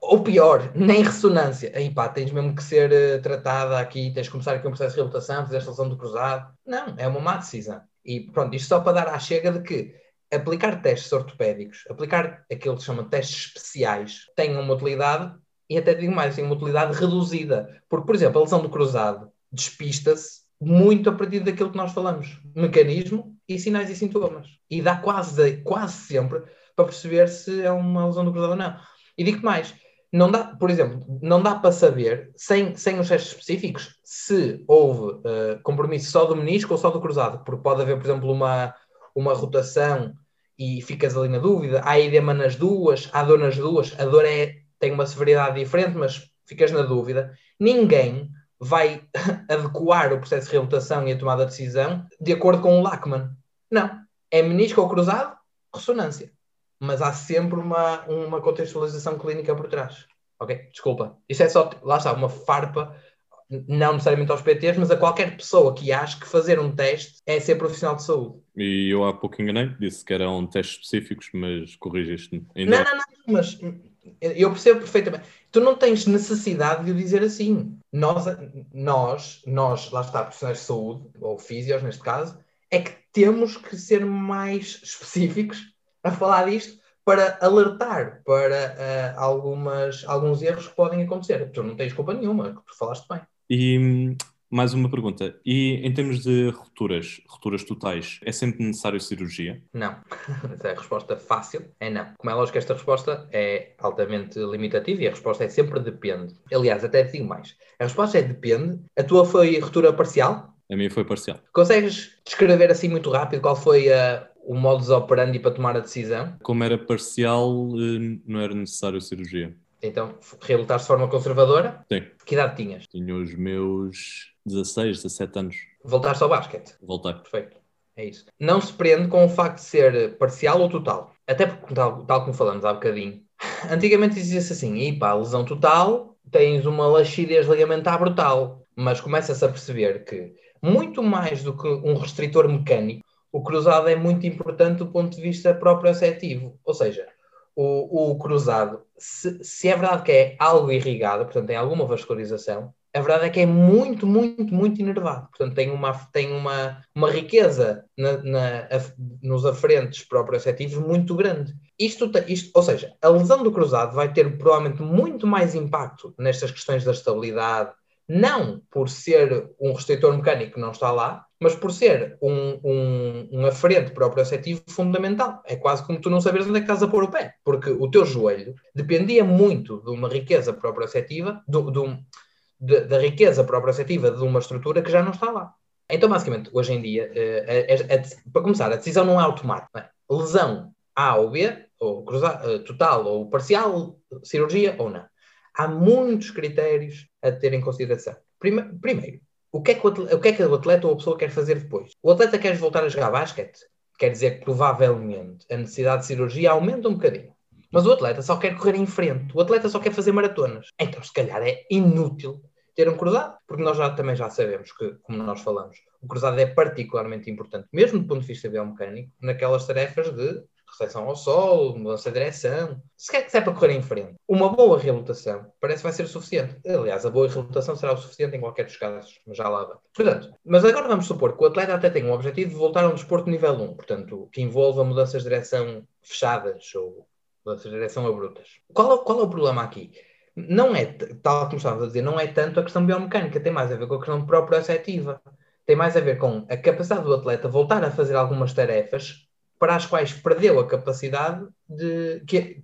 Ou pior, nem ressonância. Aí pá, tens mesmo que ser uh, tratada aqui, tens que começar aqui um processo de reabilitação, fazer esta lesão do cruzado. Não, é uma má decisão. E pronto, isto só para dar à chega de que aplicar testes ortopédicos, aplicar aquilo que se chama testes especiais, tem uma utilidade e até digo mais, tem uma utilidade reduzida. Porque, por exemplo, a lesão do cruzado despista-se muito a partir daquilo que nós falamos. Mecanismo e sinais e sintomas. E dá quase, quase sempre para perceber se é uma lesão do cruzado ou não. E digo mais, não dá, por exemplo, não dá para saber, sem, sem os testes específicos, se houve uh, compromisso só do menisco ou só do cruzado, porque pode haver, por exemplo, uma, uma rotação e ficas ali na dúvida, há edema nas duas, há dor nas duas, a dor é tem uma severidade diferente, mas ficas na dúvida, ninguém vai adequar o processo de reabilitação e a tomada de decisão de acordo com o Lachman. Não. É menisco ou cruzado, ressonância. Mas há sempre uma, uma contextualização clínica por trás. Ok? Desculpa. Isso é só, lá está, uma farpa, não necessariamente aos PTs, mas a qualquer pessoa que ache que fazer um teste é ser profissional de saúde. E eu há pouco enganei, disse que eram testes específicos, mas corrigiste-me. Não, não, não, mas eu percebo perfeitamente. Tu não tens necessidade de o dizer assim. Nós, nós, nós lá está, profissionais de saúde, ou físios neste caso, é que temos que ser mais específicos a falar disto para alertar para uh, algumas, alguns erros que podem acontecer. Tu não tens culpa nenhuma, tu falaste bem. E mais uma pergunta. E em termos de rupturas, rupturas totais, é sempre necessário cirurgia? Não. Essa é a resposta fácil. É não. Como é lógico, esta resposta é altamente limitativa e a resposta é sempre depende. Aliás, até digo mais. A resposta é depende. A tua foi ruptura parcial? A minha foi parcial. Consegues descrever assim muito rápido qual foi a, o modus operandi para tomar a decisão? Como era parcial, eh, não era necessário cirurgia. Então, reabilitaste de forma conservadora? Sim. Que idade tinhas? Tinha os meus 16, 17 anos. Voltaste ao basquete? Voltei. Perfeito. É isso. Não se prende com o facto de ser parcial ou total. Até porque, tal, tal como falamos há bocadinho, antigamente dizia-se assim: e pá, lesão total, tens uma laxidez ligamentar brutal. Mas começa-se a perceber que, muito mais do que um restritor mecânico, o cruzado é muito importante do ponto de vista proprioceptivo. Ou seja, o, o cruzado, se, se, é verdade que é algo irrigado, portanto tem alguma vascularização, a verdade é que é muito, muito, muito inervado. Portanto, tem uma, tem uma, uma riqueza na, na, nos aferentes proprioceptivos muito grande. Isto, isto, ou seja, a lesão do cruzado vai ter provavelmente muito mais impacto nestas questões da estabilidade, não por ser um restritor mecânico que não está lá, mas por ser um, um, um aferente proprioceptivo fundamental. É quase como tu não saberes onde é que estás a pôr o pé, porque o teu joelho dependia muito de uma riqueza proprioceptiva, do, do, da riqueza proprioceptiva de uma estrutura que já não está lá. Então, basicamente, hoje em dia, é, é, é, para começar, a decisão não é automática. É? Lesão A ou B, ou cruzar, eh, total ou parcial, cirurgia ou não. Há muitos critérios a ter em consideração. Prime primeiro, o que, é que o, atleta, o que é que o atleta ou a pessoa quer fazer depois? O atleta quer voltar a jogar basquete? Quer dizer que provavelmente a necessidade de cirurgia aumenta um bocadinho. Mas o atleta só quer correr em frente, o atleta só quer fazer maratonas. Então, se calhar, é inútil ter um cruzado, porque nós já, também já sabemos que, como nós falamos, o cruzado é particularmente importante, mesmo do ponto de vista biomecânico, naquelas tarefas de recepção ao solo, mudança de direção. Se quer que seja para correr em frente, uma boa reabilitação parece que vai ser suficiente. Aliás, a boa reabilitação será o suficiente em qualquer dos casos, mas já lá vai. Portanto, mas agora vamos supor que o atleta até tem um objetivo de voltar a um desporto nível 1, portanto, que envolva mudanças de direção fechadas ou mudanças de direção abruptas. Qual é, qual é o problema aqui? não é, tal como estávamos a dizer, não é tanto a questão biomecânica, tem mais a ver com a questão proprioceptiva. Tem mais a ver com a capacidade do atleta voltar a fazer algumas tarefas para as quais perdeu a capacidade de que,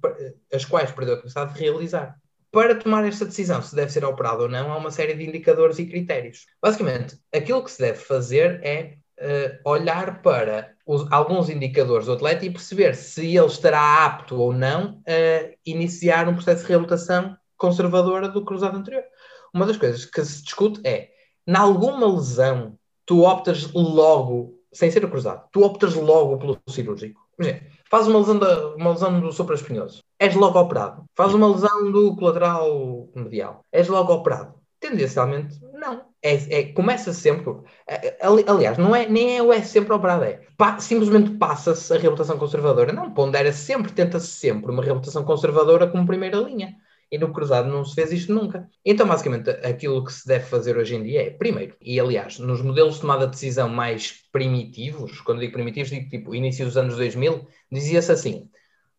as quais perdeu a capacidade de realizar. Para tomar esta decisão se deve ser operado ou não, há uma série de indicadores e critérios. Basicamente, aquilo que se deve fazer é uh, olhar para os, alguns indicadores do atleta e perceber se ele estará apto ou não a iniciar um processo de reabilitação conservadora do cruzado anterior. Uma das coisas que se discute é, em alguma lesão, tu optas logo, sem ser cruzado, tu optas logo pelo cirúrgico. Faz uma lesão, da, uma lesão do supraespinhoso, és logo operado. Faz uma lesão do colateral medial, és logo operado. Tendencialmente, não. É, é, começa sempre. É, aliás, não é, nem é o é sempre operado, é pa, simplesmente passa-se a reabilitação conservadora. Não, pondera sempre, tenta-se sempre uma reabilitação conservadora como primeira linha e no cruzado não se fez isto nunca. Então, basicamente, aquilo que se deve fazer hoje em dia é, primeiro, e aliás, nos modelos de tomada de decisão mais primitivos, quando digo primitivos, digo tipo início dos anos 2000, dizia-se assim: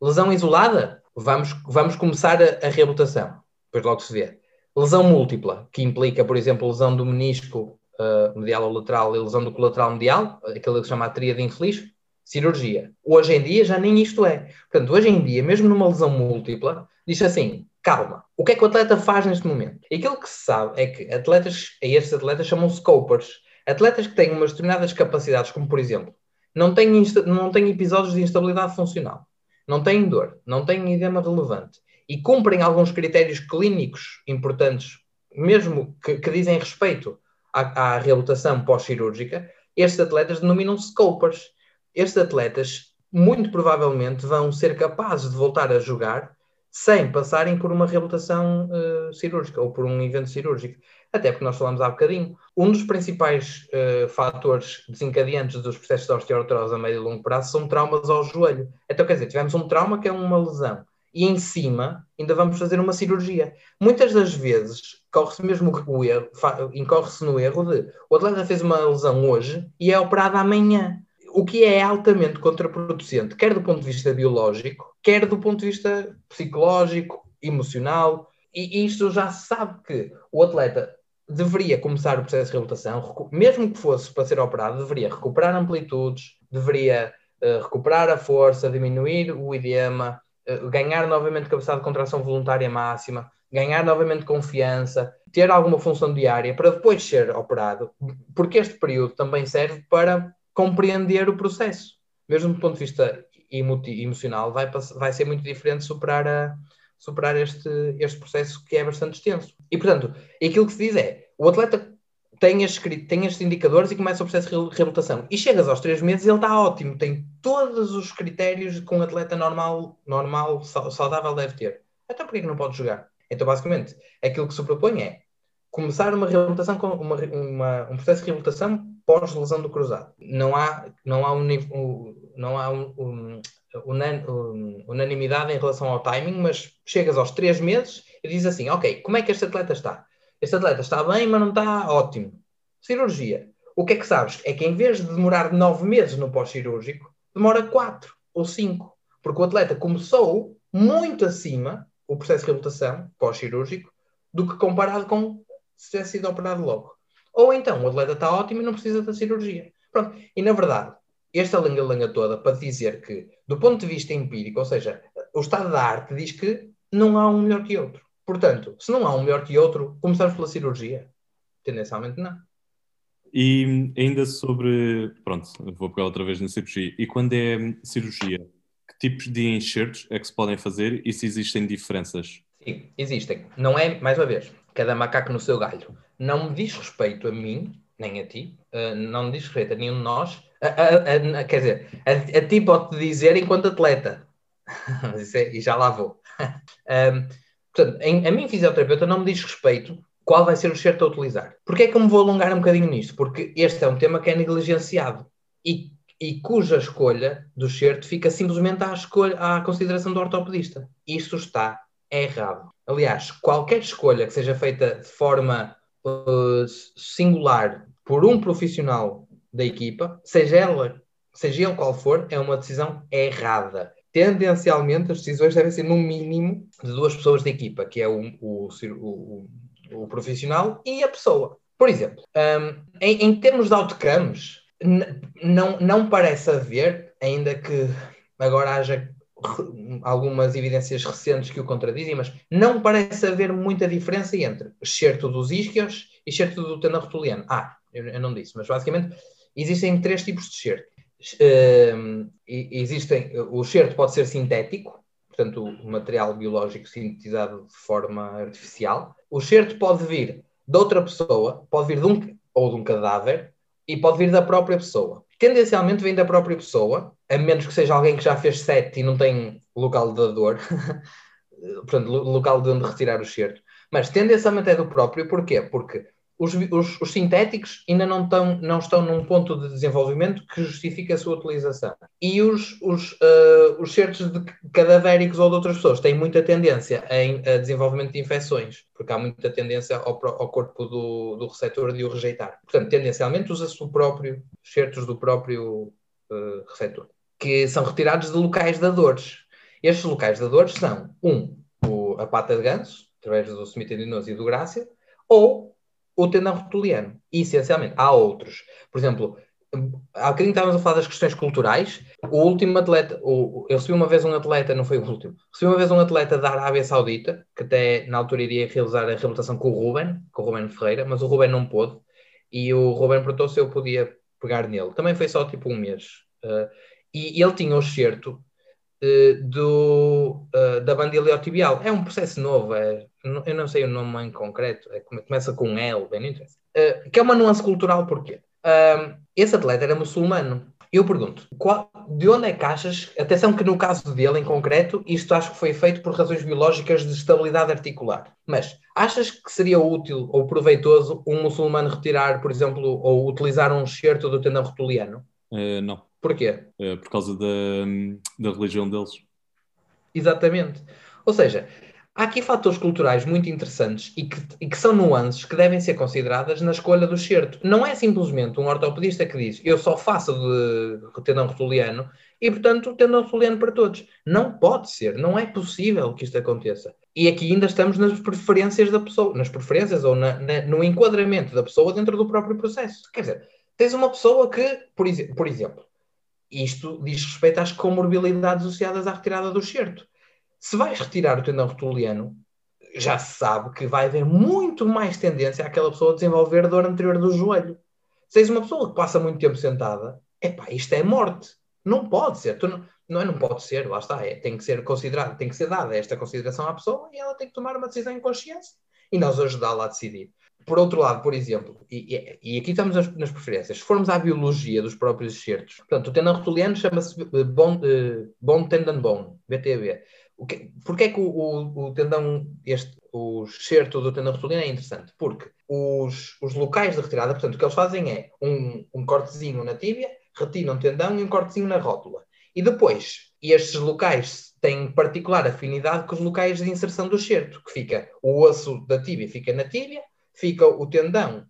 lesão isolada, vamos, vamos começar a, a reabilitação, depois logo se vê. Lesão múltipla, que implica, por exemplo, lesão do menisco uh, medial ou lateral e lesão do colateral medial, aquilo que se chama a tríade infeliz, cirurgia. Hoje em dia já nem isto é. Portanto, hoje em dia, mesmo numa lesão múltipla, diz assim: calma, o que é que o atleta faz neste momento? Aquilo que se sabe é que atletas, estes atletas chamam scopers, atletas que têm umas determinadas capacidades, como por exemplo, não têm, não têm episódios de instabilidade funcional, não têm dor, não têm edema relevante e cumprem alguns critérios clínicos importantes, mesmo que, que dizem respeito à, à reabilitação pós-cirúrgica, estes atletas denominam-se scopers. Estes atletas, muito provavelmente, vão ser capazes de voltar a jogar sem passarem por uma reabilitação uh, cirúrgica ou por um evento cirúrgico. Até porque nós falamos há bocadinho, um dos principais uh, fatores desencadeantes dos processos de osteoartrose a médio e longo prazo são traumas ao joelho. Então, quer dizer, tivemos um trauma que é uma lesão e em cima ainda vamos fazer uma cirurgia. Muitas das vezes corre-se mesmo o erro, incorre-se no erro de o atleta fez uma lesão hoje e é operado amanhã. O que é altamente contraproducente, quer do ponto de vista biológico, quer do ponto de vista psicológico, emocional. E isto já se sabe que o atleta deveria começar o processo de reabilitação, mesmo que fosse para ser operado, deveria recuperar amplitudes, deveria uh, recuperar a força, diminuir o edema, uh, ganhar novamente capacidade de contração voluntária máxima, ganhar novamente confiança, ter alguma função diária para depois ser operado, porque este período também serve para compreender o processo. Mesmo do ponto de vista emo emocional, vai, vai ser muito diferente superar a, superar este, este processo que é bastante extenso. E, portanto, aquilo que se diz é, o atleta tem estes, tem estes indicadores e começa o processo de reabilitação. E chegas aos três meses e ele está ótimo, tem todos os critérios que um atleta normal, normal saudável deve ter. Então porquê que não pode jogar? Então, basicamente, aquilo que se propõe é começar uma reabilitação uma, uma, um processo de reabilitação pós-lesão do cruzado. Não há, não há, um, não há um, um, unanimidade em relação ao timing, mas chegas aos três meses e dizes assim: Ok, como é que este atleta está? Este atleta está bem, mas não está ótimo. Cirurgia. O que é que sabes? É que em vez de demorar nove meses no pós-cirúrgico, demora quatro ou cinco. Porque o atleta começou muito acima o processo de reabilitação pós-cirúrgico do que comparado com se tivesse sido operado logo. Ou então o atleta está ótimo e não precisa da cirurgia. Pronto. E na verdade, esta lenga-lenga toda para dizer que, do ponto de vista empírico, ou seja, o estado da arte diz que não há um melhor que outro. Portanto, se não há um melhor que outro, começamos pela cirurgia. Tendencialmente não. E ainda sobre. Pronto, vou pegar outra vez na cirurgia. E quando é cirurgia, que tipos de enxertos é que se podem fazer e se existem diferenças? Sim, existem. Não é, mais uma vez, cada macaco no seu galho. Não me diz respeito a mim, nem a ti, uh, não me diz respeito a nenhum de nós a, a, a, quer dizer, a, ti pode-te dizer enquanto atleta. é, e já lá vou. um, portanto, em, a mim, fisioterapeuta, não me diz respeito qual vai ser o certo a utilizar. Porquê é que eu me vou alongar um bocadinho nisto? Porque este é um tema que é negligenciado e, e cuja escolha do certo fica simplesmente à, escolha, à consideração do ortopedista. Isso está errado. Aliás, qualquer escolha que seja feita de forma uh, singular por um profissional da equipa, seja ela, seja ele qual for, é uma decisão errada. Tendencialmente, as decisões devem ser no mínimo de duas pessoas da equipa, que é o, o, o, o profissional e a pessoa. Por exemplo, um, em, em, termos de outcomes, não, não parece haver, ainda que agora haja algumas evidências recentes que o contradizem, mas não parece haver muita diferença entre excerto dos isquios e excerto do tendão rotuliano. Ah, eu, não disse, mas basicamente Existem três tipos de certo. Uh, existem, o certo pode ser sintético, portanto, o material biológico sintetizado de forma artificial. O certo pode vir de outra pessoa, pode vir de um ou de um cadáver, e pode vir da própria pessoa. Tendencialmente vem da própria pessoa, a menos que seja alguém que já fez sete e não tem local de dor, portanto, local de onde retirar o certo. Mas tendencialmente é do próprio, porquê? Porque os, os, os, sintéticos ainda não estão, não estão num ponto de desenvolvimento que justifique a sua utilização. E os, os, uh, os certos de cadavéricos ou de outras pessoas têm muita tendência em uh, desenvolvimento de infecções, porque há muita tendência ao, ao corpo do, do receptor de o rejeitar. Portanto, tendencialmente usa-se o próprio, certos do próprio uh, receptor, que são retirados de locais de dores. Estes locais de dores são, um, o, a pata de ganso, através do semitendinoso e do grácia, ou o tendão rotuliano. E, essencialmente, há outros. Por exemplo, há bocadinho estávamos a falar das questões culturais. O último atleta, o, eu recebi uma vez um atleta, não foi o último, recebi uma vez um atleta da Arábia Saudita, que até na altura iria realizar a reabilitação com o Ruben, com o Ruben Ferreira, mas o Ruben não pôde. E o Ruben perguntou se eu podia pegar nele. Também foi só tipo um mês. Uh, e ele tinha o excerto uh, do, uh, da banda iliotibial. É um processo novo, é eu não sei o nome em concreto, é, começa com L, bem não interessa, uh, que é uma nuance cultural, porquê? Esse atleta era muçulmano. Eu pergunto, qual, de onde é que achas, atenção que no caso dele em concreto, isto acho que foi feito por razões biológicas de estabilidade articular, mas achas que seria útil ou proveitoso um muçulmano retirar, por exemplo, ou utilizar um excerto do tendão rotuliano? Uh, não. Porquê? Uh, por causa da, da religião deles. Exatamente. Ou seja, há aqui fatores culturais muito interessantes e que, e que, são nuances que devem ser consideradas na escolha do certo. Não é simplesmente um ortopedista que diz eu só faço de tendão rotuliano e, portanto, tendão rotuliano para todos. Não pode ser, não é possível que isto aconteça. E aqui ainda estamos nas preferências da pessoa, nas preferências ou na, na, no enquadramento da pessoa dentro do próprio processo. Quer dizer, tens uma pessoa que, por, por exemplo, isto diz respeito às comorbilidades associadas à retirada do certo se vais retirar o tendão rotuliano, já se sabe que vai haver muito mais tendência àquela pessoa a desenvolver dor anterior do joelho. Se és uma pessoa que passa muito tempo sentada, epá, isto é morte. Não pode ser. Tu não, não é não pode ser, lá está. É, tem que ser considerado, tem que ser dada esta consideração à pessoa e ela tem que tomar uma decisão em consciência e nós ajudá-la a decidir. Por outro lado, por exemplo, e, e, aqui estamos nas, nas, preferências, se formos à biologia dos próprios excertos, portanto, o tendão rotuliano chama-se bone, uh, bone tendon bone, BTB. O que, porque é que o, o, o, tendão, este, o excerto do tendão rotuliano é interessante? Porque os, os locais de retirada, portanto, o que eles fazem é um, um cortezinho na tíbia, retiram o tendão e um cortezinho na rótula. E depois, estes locais têm particular afinidade com os locais de inserção do excerto, que fica o osso da tíbia fica na tíbia, fica o tendão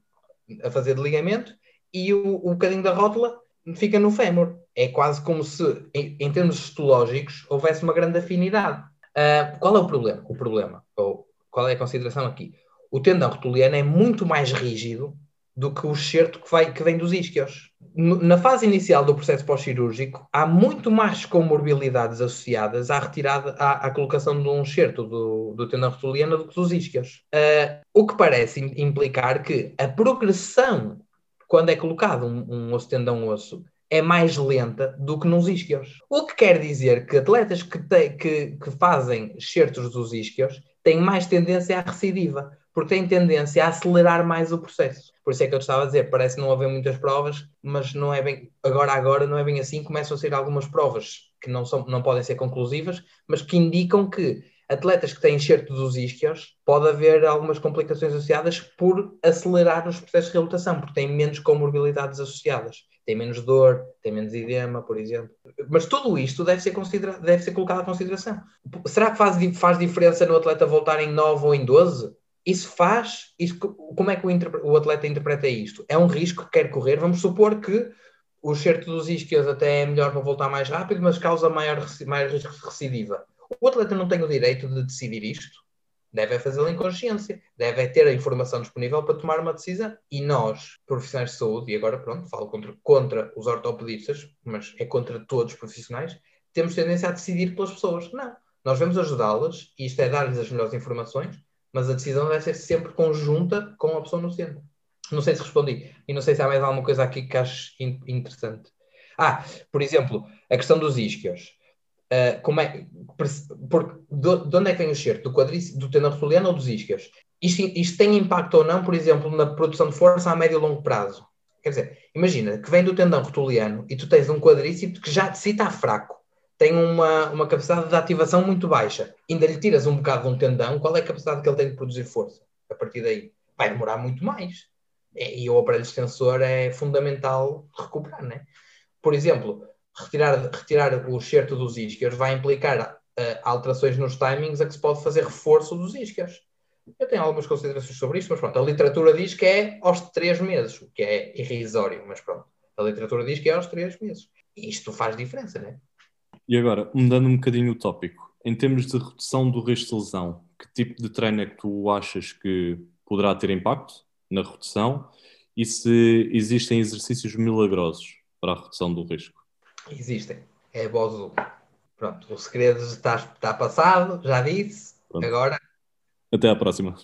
a fazer de ligamento e o, o bocadinho da rótula fica no fémur. É quase como se, em, em termos histológicos, houvesse uma grande afinidade. Uh, qual é o problema? O problema, ou qual é a consideração aqui? O tendão rotuliano é muito mais rígido do que o excerto que, vai, que vem dos isquios. Na fase inicial do processo pós-cirúrgico, há muito mais comorbilidades associadas à retirada, à, à colocação de um excerto do, do tendão rotuliano do que dos isquios. Uh, o que parece implicar que a progressão quando é colocado um, um osso tendão osso, é mais lenta do que nos isquios. O que quer dizer que atletas que, te, que, que fazem excertos dos isquios têm mais tendência à recidiva, porque têm tendência a acelerar mais o processo. Por isso é que eu estava a dizer, parece não haver muitas provas, mas não é bem, agora agora não é bem assim, começam a ser algumas provas que não, são, não podem ser conclusivas, mas que indicam que atletas que têm enxerto dos isquios, pode haver algumas complicações associadas por acelerar os processos de reabilitação, porque têm menos comorbilidades associadas. Tem menos dor, tem menos edema, por exemplo. Mas tudo isto deve ser, considera deve ser colocado à consideração. Será que faz, faz diferença no atleta voltar em 9 ou em 12? Isso faz. Isso, como é que o, o atleta interpreta isto? É um risco que quer correr? Vamos supor que o excerto dos isquios até é melhor para voltar mais rápido, mas causa maior, maior risco de recidiva o atleta não tem o direito de decidir isto. Deve fazê-lo em consciência, deve ter a informação disponível para tomar uma decisão. E nós, profissionais de saúde, e agora pronto, falo contra, contra os ortopedistas, mas é contra todos os profissionais, temos tendência a decidir pelas pessoas. Não. Nós vamos ajudá-las, e isto é dar-lhes as melhores informações, mas a decisão deve ser sempre conjunta com a pessoa no centro. Não sei se respondi. E não sei se há mais alguma coisa aqui que aches interessante. Ah, por exemplo, a questão dos isquios. Uh, como é, por, de, de, onde é que vem o certo? Do quadríceps, do tendão rotuliano ou dos isquios? Isto, isto tem impacto ou não, por exemplo, na produção de força a médio e longo prazo? Quer dizer, imagina que vem do tendão rotuliano e tu tens um quadríceps que já si está fraco, tem uma, uma capacidade de ativação muito baixa, ainda lhe tiras um bocado de um tendão, qual é a capacidade que ele tem de produzir força? A partir daí, vai demorar muito mais. E, e o aparelho extensor é fundamental recuperar, né? Por exemplo, retirar, retirar o excerto dos isquios vai implicar uh, alterações nos timings a que se pode fazer reforço dos isquios. Eu tenho algumas considerações sobre isto, mas pronto, a literatura diz que é aos três meses, o que é irrisório, mas pronto, a literatura diz que é aos três meses. E isto faz diferença, não é? E agora, mudando um bocadinho o tópico, em termos de redução do risco de lesão, que tipo de treino é que tu achas que poderá ter impacto na redução e se existem exercícios milagrosos para a redução do risco? Existem. É Bozu. Pronto, o segredo está, está passado, já disse. Pronto. Agora. Até à próxima.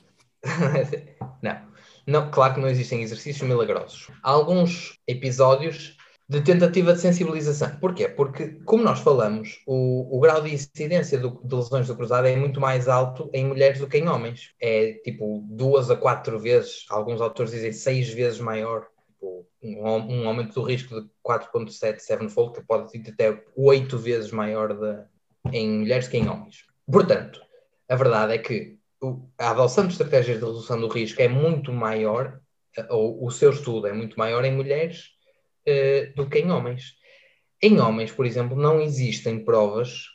não. não. Claro que não existem exercícios milagrosos. Há alguns episódios de tentativa de sensibilização. Porquê? Porque, como nós falamos, o, o grau de incidência do, de lesões do cruzado é muito mais alto em mulheres do que em homens. É tipo duas a quatro vezes, alguns autores dizem seis vezes maior tipo, um, um, aumento do risco de 4.7 sevenfold, que pode ser até 8 vezes maior de, em mulheres que em homens. Portanto, a verdade é que a adoção de estratégias de redução do risco é muito maior, ou o seu estudo é muito maior em mulheres uh, do que em homens. Em homens, por exemplo, não existem provas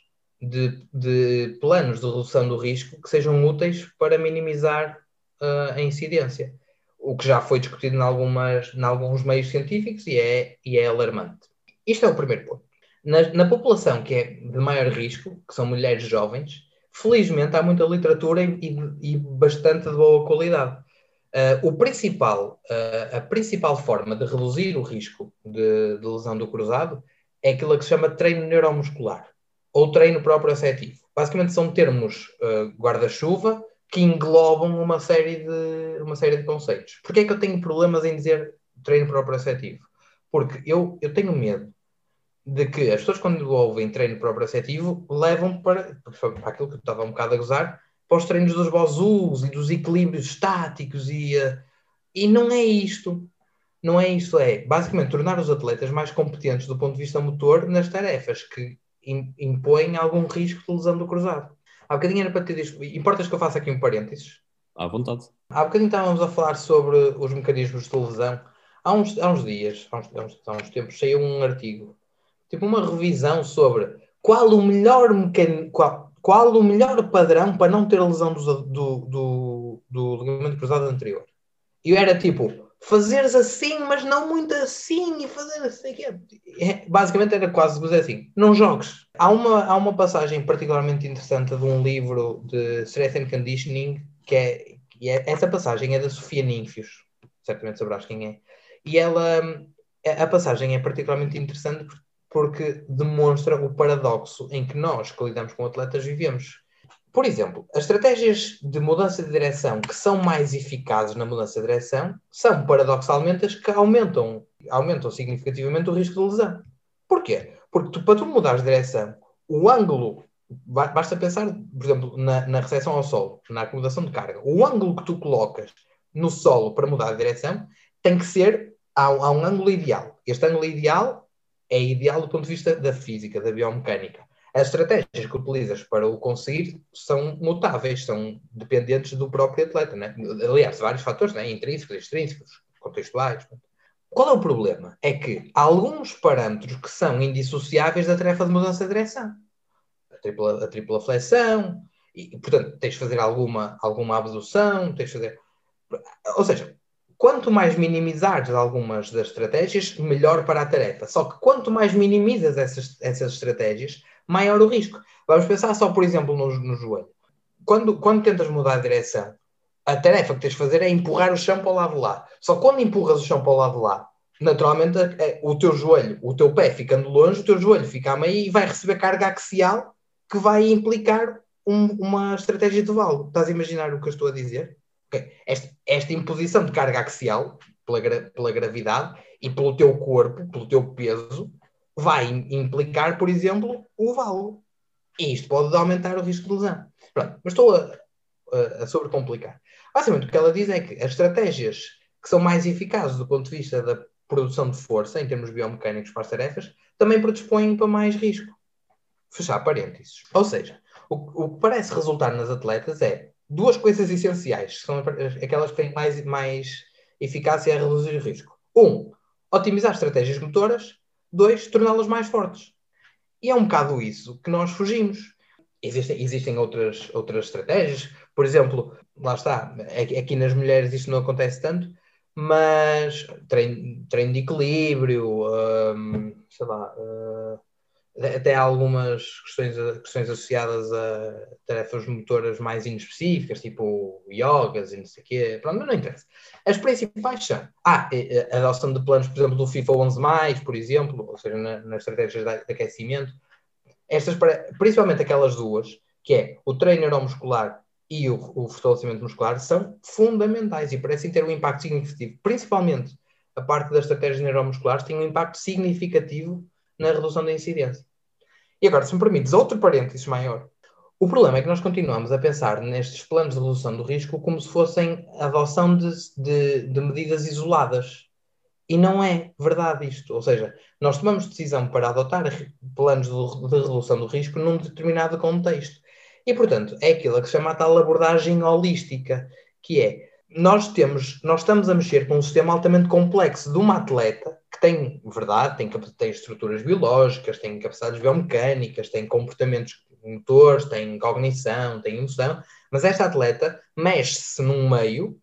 de, de, planos de redução do risco que sejam úteis para minimizar uh, a incidência, o que já foi discutido em, algumas, em alguns meios científicos e é, e é alarmante. Isto é o primeiro ponto. Na, na, população que é de maior risco, que são mulheres jovens, felizmente há muita literatura e, e bastante de boa qualidade. Uh, o principal, uh, a principal forma de reduzir o risco de, de, lesão do cruzado é aquilo que se chama treino neuromuscular ou treino próprio afetivo. Basicamente são termos uh, guarda-chuva que englobam uma série, de, uma série de conceitos. Porquê é que eu tenho problemas em dizer treino próprio afetivo? Porque eu, eu tenho medo de que as pessoas, quando ouvem treino proprioceptivo, levam para, para aquilo que eu estava um bocado a gozar, para os treinos dos bozus e dos equilíbrios estáticos e, uh, e não é isto. Não é isto, é basicamente tornar os atletas mais competentes do ponto de vista motor nas tarefas que impõem algum risco de lesão do cruzado. Há bocadinho era para ter isto. Importas que eu faça aqui um parênteses? À vontade. Há bocadinho estávamos a falar sobre os mecanismos de lesão. Há uns, há uns dias, há uns, há uns, tempos, saiu um artigo tipo uma revisão sobre qual o melhor mecan... qual, qual o melhor padrão para não ter lesão do, do, do, do ligamento cruzado anterior. E era tipo, fazeres assim, mas não muito assim, e fazer assim. É, basicamente era quase dizer assim: não jogues. Há uma, há uma passagem particularmente interessante de um livro de Strength and Conditioning, que é, que é essa passagem é da Sofia Ninfios, certamente sabrás quem é. E ela, a passagem é particularmente interessante porque porque demonstra o paradoxo em que nós, que lidamos com atletas, vivemos. Por exemplo, as estratégias de mudança de direção que são mais eficazes na mudança de direção são, paradoxalmente, as que aumentam, aumentam significativamente o risco de lesão. Porquê? Porque tu, para tu mudar de direção, o ângulo, basta pensar, por exemplo, na, na recepção ao solo, na acomodação de carga, o ângulo que tu colocas no solo para mudar de direção tem que ser a, a um ângulo ideal. Este ângulo ideal é ideal do ponto de vista da física, da biomecânica. As estratégias que utilizas para o conseguir são mutáveis, são dependentes do próprio atleta. Né? Aliás, vários fatores, né? intrínsecos, extrínsecos, contextuais. Qual é o problema? É que há alguns parâmetros que são indissociáveis da tarefa de mudança de direção. A tripla, a tripla flexão, e, portanto, tens de fazer alguma, alguma abdução, tens de fazer. Ou seja, quanto mais minimizares algumas das estratégias, melhor para a tarefa. Só que quanto mais minimizas essas, essas estratégias, maior o risco. Vamos pensar só, por exemplo, no, no joelho. Quando, quando tentas mudar a direção, a tarefa que tens de fazer é empurrar o chão para o lado lá. Só quando empurras o chão para o lado lá, naturalmente é, o teu joelho, o teu pé ficando longe, o teu joelho fica a meio e vai receber carga axial que vai implicar um, uma estratégia de valo. Estás a imaginar o que eu estou a dizer? Esta, esta imposição de carga axial pela, pela gravidade e pelo teu corpo, pelo teu peso, vai implicar, por exemplo, o valo. E isto pode aumentar o risco de lesão. Pronto, mas estou a, a, a sobrecomplicar. Basicamente, o que ela diz é que as estratégias que são mais eficazes do ponto de vista da produção de força, em termos biomecânicos para as tarefas, também predispõem para mais risco. Fechar parênteses. Ou seja, o, o que parece resultar nas atletas é duas coisas essenciais, que são aquelas que têm mais, mais eficácia a reduzir o risco. Um, otimizar estratégias motoras. Dois, torná-las mais fortes. E é um bocado isso que nós fugimos. Existem, existem outras, outras estratégias, por exemplo, lá está, aqui nas mulheres isto não acontece tanto, mas treino, treino de equilíbrio, um, sei lá, uh, até há algumas questões, questões associadas a tarefas motoras mais inespecíficas, tipo yogas e não sei o quê. Pronto, mas não interessa. As principais são ah, a adoção de planos, por exemplo, do FIFA 11, por exemplo, ou seja, na, nas estratégias de, aquecimento. Estas, principalmente aquelas duas, que é o treino neuromuscular e o, o fortalecimento muscular, são fundamentais e parecem ter um impacto significativo. Principalmente a parte das estratégias neuromusculares tem um impacto significativo na redução da incidência. E agora, se me permites, outro parênteses maior. O problema é que nós continuamos a pensar nestes planos de redução do risco como se fossem a adoção de, de, de medidas isoladas. E não é verdade isto. Ou seja, nós tomamos decisão para adotar planos de, de redução do risco num determinado contexto. E, portanto, é aquilo que se chama a tal abordagem holística, que é nós temos, nós estamos a mexer com um sistema altamente complexo de uma atleta que tem, verdade, tem, tem estruturas biológicas, tem capacidades biomecânicas, tem comportamentos motores, tem cognição, tem emoção, mas esta atleta mexe-se num meio,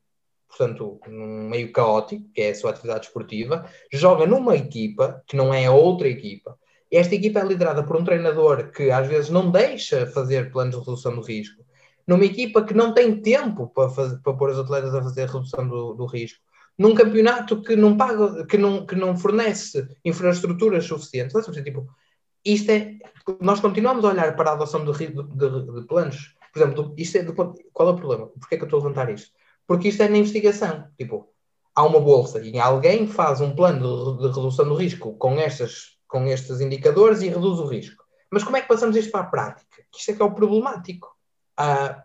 portanto, num meio caótico, que é a sua atividade esportiva, joga numa equipa que não é a outra equipa. Esta equipa é liderada por um treinador que às vezes não deixa fazer planos de redução do risco, numa equipa que não tem tempo para, fazer, para pôr os atletas a fazer redução do, do risco, num campeonato que não paga, que não, que não fornece infraestruturas suficientes. Tipo, isto é, nós continuamos a olhar para a adoção de, de, de, de planos. Por exemplo, isto é do, qual é o problema? Porquê é que eu estou a levantar isto? Porque isto é na investigação. Tipo, há uma bolsa e alguém faz um plano de, redução do risco com, estas, com estes indicadores e reduz o risco. Mas como é que passamos isto para a prática? Isto é que é o problemático. Ah,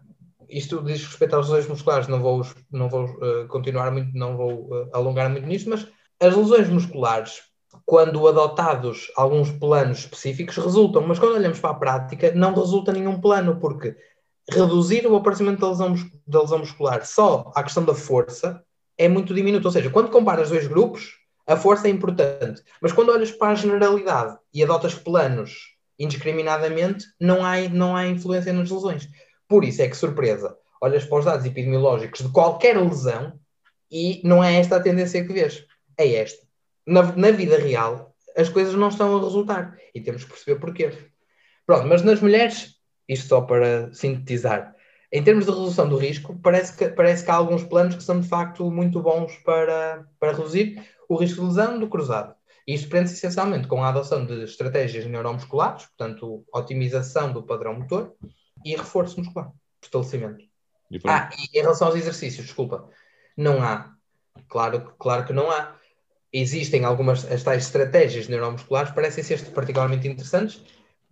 isto diz respeito às lesões musculares, não vou, não vou uh, continuar muito, não vou uh, alongar muito nisto, mas as lesões musculares, quando adotados alguns planos específicos, resultam, mas quando olhamos para a prática, não resulta nenhum plano, porque reduzir o aparecimento da lesão, da lesão muscular só à questão da força é muito diminuto. Ou seja, quando comparas dois grupos, a força é importante, mas quando olhas para a generalidade e adotas planos indiscriminadamente, não há, não há influência nas lesões. Por isso é que, surpresa, olhas para os dados epidemiológicos de qualquer lesão e não é esta a tendência que vês. É esta. Na, na vida real, as coisas não estão a resultar e temos que perceber porquê. Pronto, mas nas mulheres, isto só para sintetizar, em termos de redução do risco, parece que, parece que há alguns planos que são de facto muito bons para, para reduzir o risco de lesão do cruzado. E isto prende-se essencialmente com a adoção de estratégias neuromusculares, portanto, otimização do padrão motor, e reforço muscular, fortalecimento. E ah, e em relação aos exercícios, desculpa, não há. Claro, claro que não há. Existem algumas, as tais estratégias neuromusculares, parecem ser particularmente interessantes,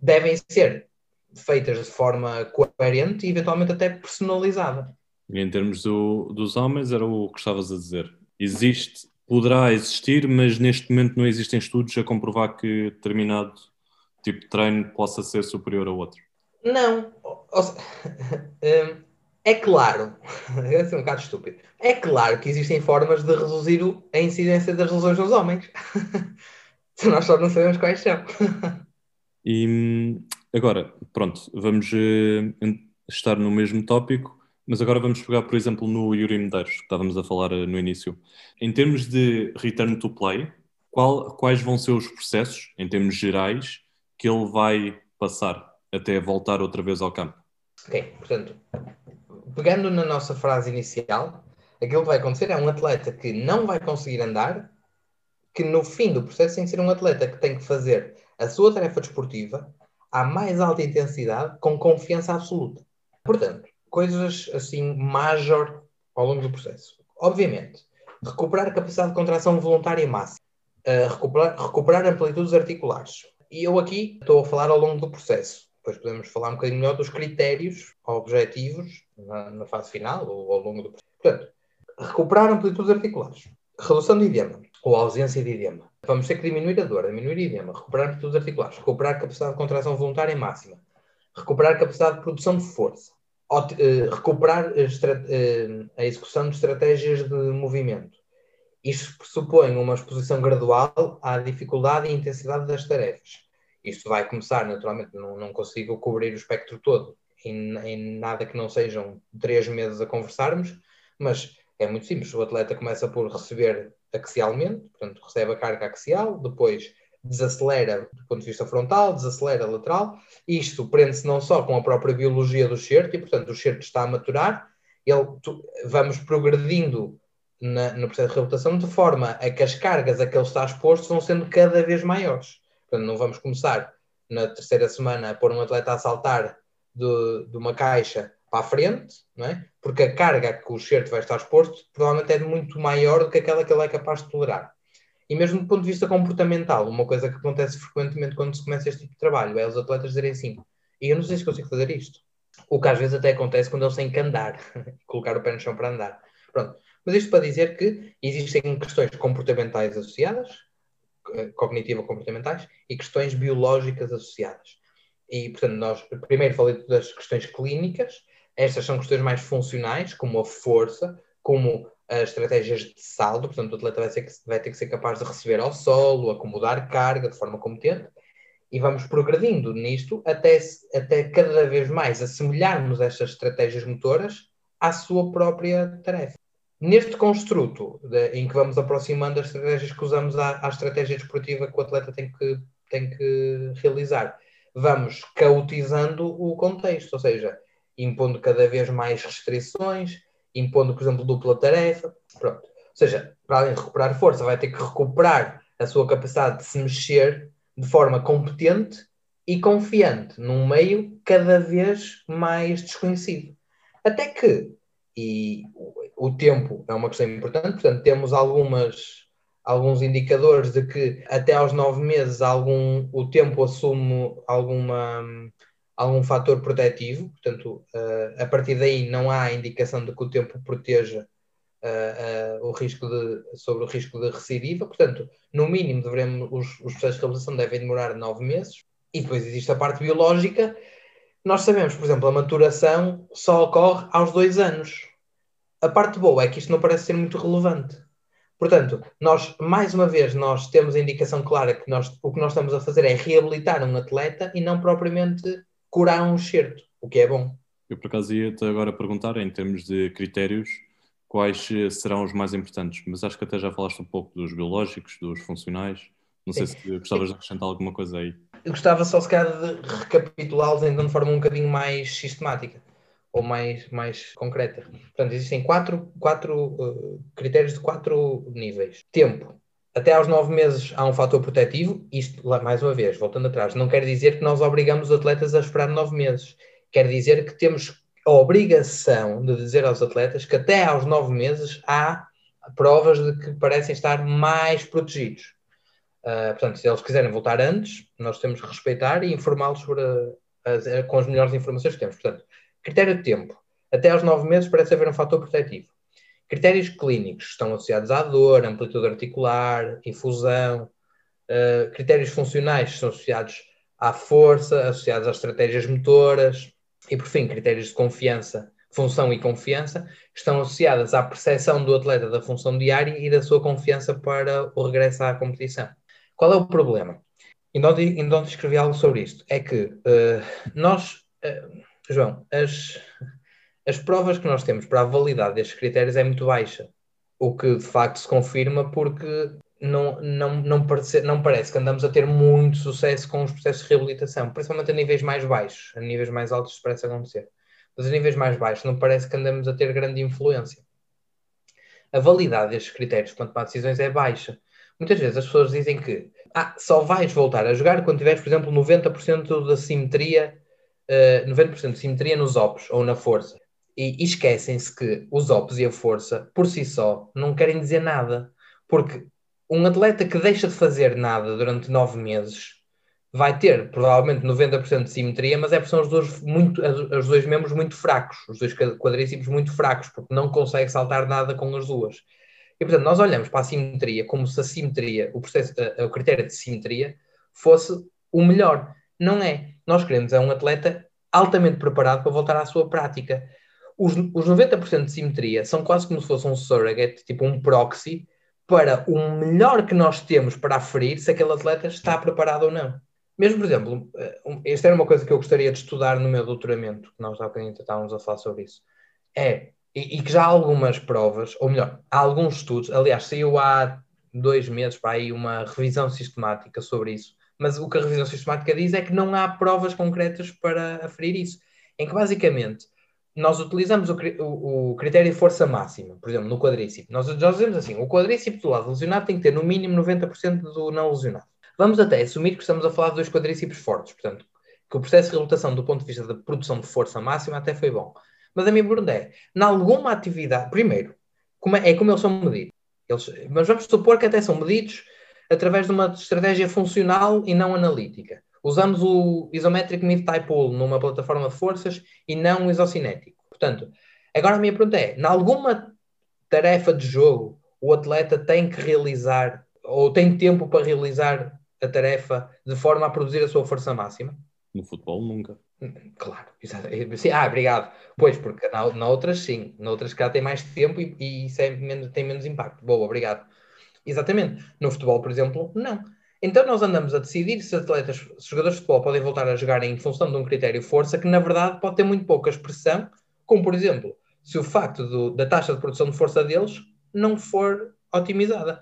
devem ser feitas de forma coerente e eventualmente até personalizada. E em termos do, dos homens, era o que estavas a dizer. Existe, poderá existir, mas neste momento não existem estudos a comprovar que determinado tipo de treino possa ser superior a outro. Não. Hum, é claro, é um bocado estúpido. É claro que existem formas de reduzir a incidência das lesões nos homens. Nós só não sabemos quais são. E agora, pronto, vamos uh, estar no mesmo tópico, mas agora vamos pegar, por exemplo, no Yuri Medeiros, que estávamos a falar uh, no início. Em termos de return to play, qual, quais vão ser os processos, em termos gerais, que ele vai passar? Até voltar outra vez ao campo. Ok, portanto, pegando na nossa frase inicial, aquilo que vai acontecer é um atleta que não vai conseguir andar, que no fim do processo tem que ser um atleta que tem que fazer a sua tarefa desportiva à mais alta intensidade, com confiança absoluta. Portanto, coisas assim major ao longo do processo. Obviamente, recuperar a capacidade de contração voluntária máxima, uh, recuperar, recuperar amplitudes articulares. E eu aqui estou a falar ao longo do processo depois podemos falar um bocadinho melhor dos critérios objetivos na, na fase final ou ao longo do processo. Portanto, recuperar amplitudes articulares, redução de edema ou ausência de edema. Vamos ter que diminuir a dor, diminuir edema, recuperar amplitudes articulares, recuperar capacidade de contração voluntária máxima, recuperar capacidade de produção de força, eh, recuperar eh, a execução de estratégias de movimento. Isto pressupõe uma exposição gradual à dificuldade e intensidade das tarefas isto vai começar, naturalmente, não, não consigo cobrir o espectro todo em, em nada que não sejam três meses a conversarmos, mas é muito simples. O atleta começa por receber axialmente, portanto, recebe a carga axial, depois desacelera do ponto de vista frontal, desacelera lateral. Isto prende-se não só com a própria biologia do certo, e portanto o certo está a maturar, ele, tu, vamos progredindo na, no processo de reabilitação de forma a que as cargas a que ele está exposto vão sendo cada vez maiores. Portanto, não vamos começar na terceira semana a pôr um atleta a saltar de, de uma caixa para a frente, não é? porque a carga que o certo vai estar exposto provavelmente é muito maior do que aquela que ele é capaz de tolerar. E mesmo do ponto de vista comportamental, uma coisa que acontece frequentemente quando se começa este tipo de trabalho é os atletas dizerem assim: e eu não sei se consigo fazer isto. O que às vezes até acontece quando eles têm que andar, colocar o pé no chão para andar. Pronto. Mas isto para dizer que existem questões comportamentais associadas, cognitivo-comportamentais e questões biológicas associadas. E, portanto, nós primeiro falei das questões clínicas, estas são questões mais funcionais, como a força, como as estratégias de saldo, portanto, o atleta vai, ser, vai ter que ser capaz de receber ao solo, acomodar carga de forma competente, E vamos progredindo nisto até, até cada vez mais assemelharmos estas estratégias motoras à sua própria tarefa. Neste construto de, em que vamos aproximando as estratégias que usamos à, à estratégia desportiva que o atleta tem que, tem que realizar, vamos cautizando o contexto, ou seja, impondo cada vez mais restrições, impondo, por exemplo, dupla tarefa. Pronto. Ou seja, para além de recuperar força, vai ter que recuperar a sua capacidade de se mexer de forma competente e confiante num meio cada vez mais desconhecido. Até que, e o tempo é uma questão importante, portanto, temos algumas, alguns indicadores de que até aos nove meses algum, o tempo assume alguma, algum fator protetivo, portanto, uh, a partir daí não há indicação de que o tempo proteja uh, uh, o risco de, sobre o risco de recidiva, portanto, no mínimo devemos, os, os processos de reabilitação devem demorar nove meses, e depois existe a parte biológica, nós sabemos, por exemplo, a maturação só ocorre aos dois anos. A parte boa é que isto não parece ser muito relevante. Portanto, nós, mais uma vez, nós temos a indicação clara que nós, o que nós estamos a fazer é reabilitar um atleta e não propriamente curar um excerto, o que é bom. Eu, por acaso, ia-te agora perguntar, em termos de critérios, quais eh, serão os mais importantes, mas acho que até já falaste um pouco dos biológicos, dos funcionais. Não sei Sim. se gostavas de acrescentar alguma coisa aí. Eu gostava só, se calhar, de recapitulá-los então de forma um bocadinho mais sistemática ou mais, mais concreta. Portanto, existem quatro, quatro uh, critérios de quatro níveis. Tempo. Até aos nove meses há um fator protetivo. Isto, lá, mais uma vez, voltando atrás, não quer dizer que nós obrigamos os atletas a esperar nove meses. Quer dizer que temos a obrigação de dizer aos atletas que até aos nove meses há provas de que parecem estar mais protegidos. Uh, portanto, se eles quiserem voltar antes, nós temos que respeitar e informá-los com as melhores informações que temos. Portanto, critério de tempo. Até aos nove meses parece haver um fator protetivo. Critérios clínicos estão associados à dor, amplitude articular, infusão. Uh, critérios funcionais estão associados à força, associados às estratégias motoras. E, por fim, critérios de confiança, função e confiança, estão associadas à percepção do atleta da função diária e da sua confiança para o regresso à competição. Qual é o problema? Ainda ontem escrevi algo sobre isto. É que uh, nós, uh, João, as, as provas que nós temos para a validade destes critérios é muito baixa. O que de facto se confirma porque não, não, não, parece, não parece que andamos a ter muito sucesso com os processos de reabilitação, principalmente a níveis mais baixos. A níveis mais altos parece acontecer. Mas a níveis mais baixos não parece que andamos a ter grande influência. A validade destes critérios quanto a decisões é baixa. Muitas vezes as pessoas dizem que ah, só vais voltar a jogar quando tiveres, por exemplo, 90% da simetria, uh, eh, 90% de simetria nos ops ou na força. E, esquecem-se que os ops e a força, por si só, não querem dizer nada. Porque um atleta que deixa de fazer nada durante nove meses vai ter provavelmente 90% de simetria, mas é porque são os dois, muito, os dois membros muito fracos, os dois quadríceps muito fracos, porque não consegue saltar nada com as duas. E portanto, nós olhamos para a simetria como se a simetria, o, processo, o critério de simetria, fosse o melhor. Não é. Nós queremos é um atleta altamente preparado para voltar à sua prática. Os, os 90% de simetria são quase como se fosse um surrogate, tipo um proxy, para o melhor que nós temos para aferir se aquele atleta está preparado ou não. Mesmo, por exemplo, eh, esta era uma coisa que eu gostaria de estudar no meu doutoramento, que nós há bocadinho estávamos a falar sobre isso, é, e, e, que já há algumas provas, ou melhor, há alguns estudos, aliás, saiu há dois meses para aí uma revisão sistemática sobre isso, mas o que a revisão sistemática diz é que não há provas concretas para aferir isso, em que basicamente nós utilizamos o, o, o, critério de força máxima, por exemplo, no quadríceps. Nós, nós dizemos assim: o quadríceps do lado lesionado tem que ter no mínimo 90% do não lesionado. Vamos até assumir que estamos a falar de dois quadríceps fortes, portanto, que o processo de reabilitação do ponto de vista da produção de força máxima até foi bom. Mas a minha pergunta é: em alguma atividade, primeiro, como é, é como eles são medidos? Eles, mas vamos supor que até são medidos através de uma estratégia funcional e não analítica. Usamos o Isometric Mid-Type Pull numa plataforma de forças e não o isocinético. Portanto, agora a minha pergunta é: em alguma tarefa de jogo, o atleta tem que realizar ou tem tempo para realizar a tarefa de forma a produzir a sua força máxima? No futebol, nunca. Claro. Sim, ah, obrigado. Pois, porque na, na outras sim, na outras que já tem mais tempo e, e isso é menos, tem menos impacto. Boa, obrigado. Exatamente. No futebol, por exemplo, não. Então nós andamos a decidir se atletas, se jogadores de futebol podem voltar a jogar em função de um critério força que na verdade pode ter muito pouca expressão, como por exemplo, se o facto do, da taxa de produção de força deles não for otimizada.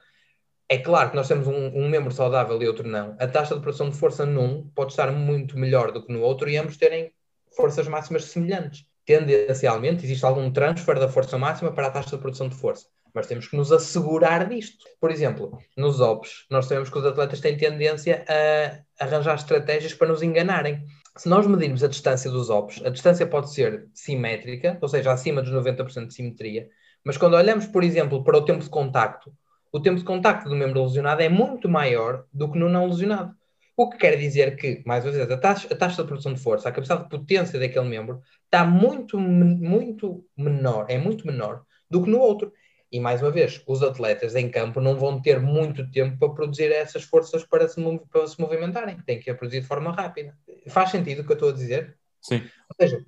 É claro que nós temos um, um, membro saudável e outro não. A taxa de produção de força num pode estar muito melhor do que no outro e ambos terem forças máximas semelhantes. Tendencialmente, existe algum transfer da força máxima para a taxa de produção de força mas temos que nos assegurar disto. Por exemplo, nos OPS, nós sabemos que os atletas têm tendência a arranjar estratégias para nos enganarem. Se nós medirmos a distância dos OPS, a distância pode ser simétrica, ou seja, acima dos 90% de simetria, mas quando olhamos, por exemplo, para o tempo de contacto, o tempo de contacto do membro lesionado é muito maior do que no não lesionado. O que quer dizer que, mais uma vez, a taxa, a taxa de produção de força, a capacidade de potência daquele membro está muito, muito menor, é muito menor do que no outro. E mais uma vez, os atletas em campo não vão ter muito tempo para produzir essas forças para se, para se movimentarem, têm que a produzir de forma rápida. Faz sentido o que eu estou a dizer? Sim. Ou seja,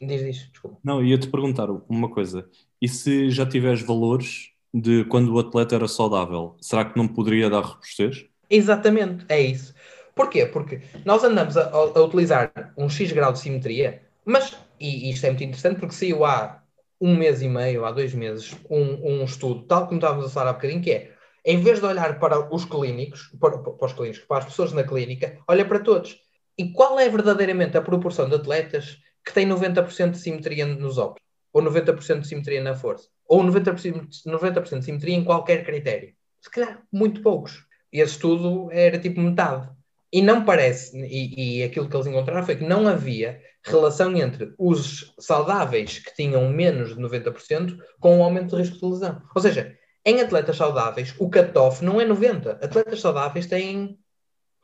diz, diz, desculpa. Não, ia-te perguntar uma coisa. E se já tiveres valores de quando o atleta era saudável, será que não poderia dar robustez? Exatamente, é isso. Porquê? Porque nós andamos a, a utilizar um X grau de simetria, mas, e isto é muito interessante porque saiu há um mês e meio, há dois meses, um, um estudo, tal como estávamos a falar há bocadinho, que é, em vez de olhar para os clínicos, para, para os clínicos, para as pessoas na clínica, olha para todos. E qual é verdadeiramente a proporção de atletas que têm 90% de simetria nos óculos? Ou 90% de simetria na força? Ou 90%, 90 de simetria em qualquer critério? Se calhar, muito poucos. E esse estudo era tipo metade. E não parece, e, e aquilo que eles encontraram foi que não havia relação entre os saudáveis que tinham menos de 90% com o aumento de risco de lesão. Ou seja, em atletas saudáveis, o cutoff não é 90. Atletas saudáveis têm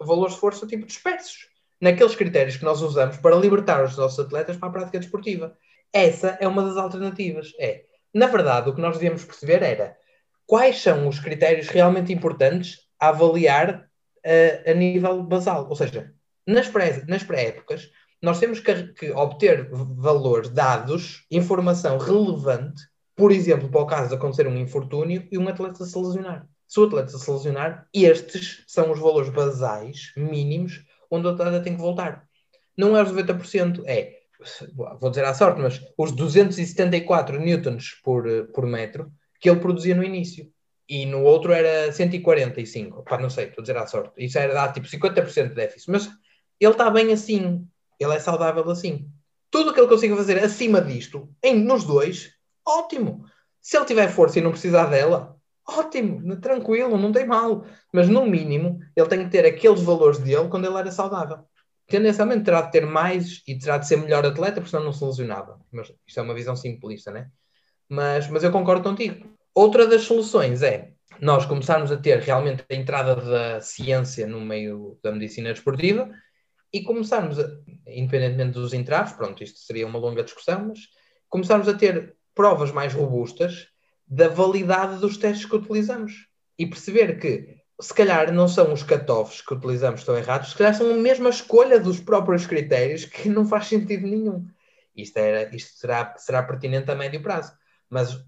valores de força tipo dispersos, naqueles critérios que nós usamos para libertar os nossos atletas para a prática desportiva. Essa é uma das alternativas. É, na verdade, o que nós devíamos perceber era quais são os critérios realmente importantes a avaliar uh, a nível basal. Ou seja, nas pré-épocas, nas pré nós temos que, que, obter valores, dados, informação relevante, por exemplo, para o caso de acontecer um infortúnio e um atleta se lesionar. Se o atleta se lesionar, estes são os valores basais, mínimos, onde o atleta tem que voltar. Não é os 90%, é, vou dizer à sorte, mas os 274 newtons por, por metro que ele produzia no início. E no outro era 145. Pá, não sei, estou a dizer à sorte. Isso era dar tipo 50% de déficit. Mas ele está bem assim ele é saudável assim. Tudo o que ele consiga fazer acima disto, em, nos dois, ótimo. Se ele tiver força e não precisar dela, ótimo, tranquilo, não tem mal. Mas no mínimo, ele tem que ter aqueles valores dele quando ele era saudável. Tendencialmente terá de ter mais e terá de ser melhor atleta, porque senão não se lesionava. Mas isto é uma visão simplista, né? Mas, mas eu concordo contigo. Outra das soluções é nós começarmos a ter realmente a entrada da ciência no meio da medicina desportiva e começarmos, a, independentemente dos entraves, pronto, isto seria uma longa discussão, mas começarmos a ter provas mais robustas da validade dos testes que utilizamos e perceber que se calhar não são os cutoffs que utilizamos estão errados, se calhar são a mesma escolha dos próprios critérios que não faz sentido nenhum. Isto, era, isto será, será pertinente a médio prazo. Mas,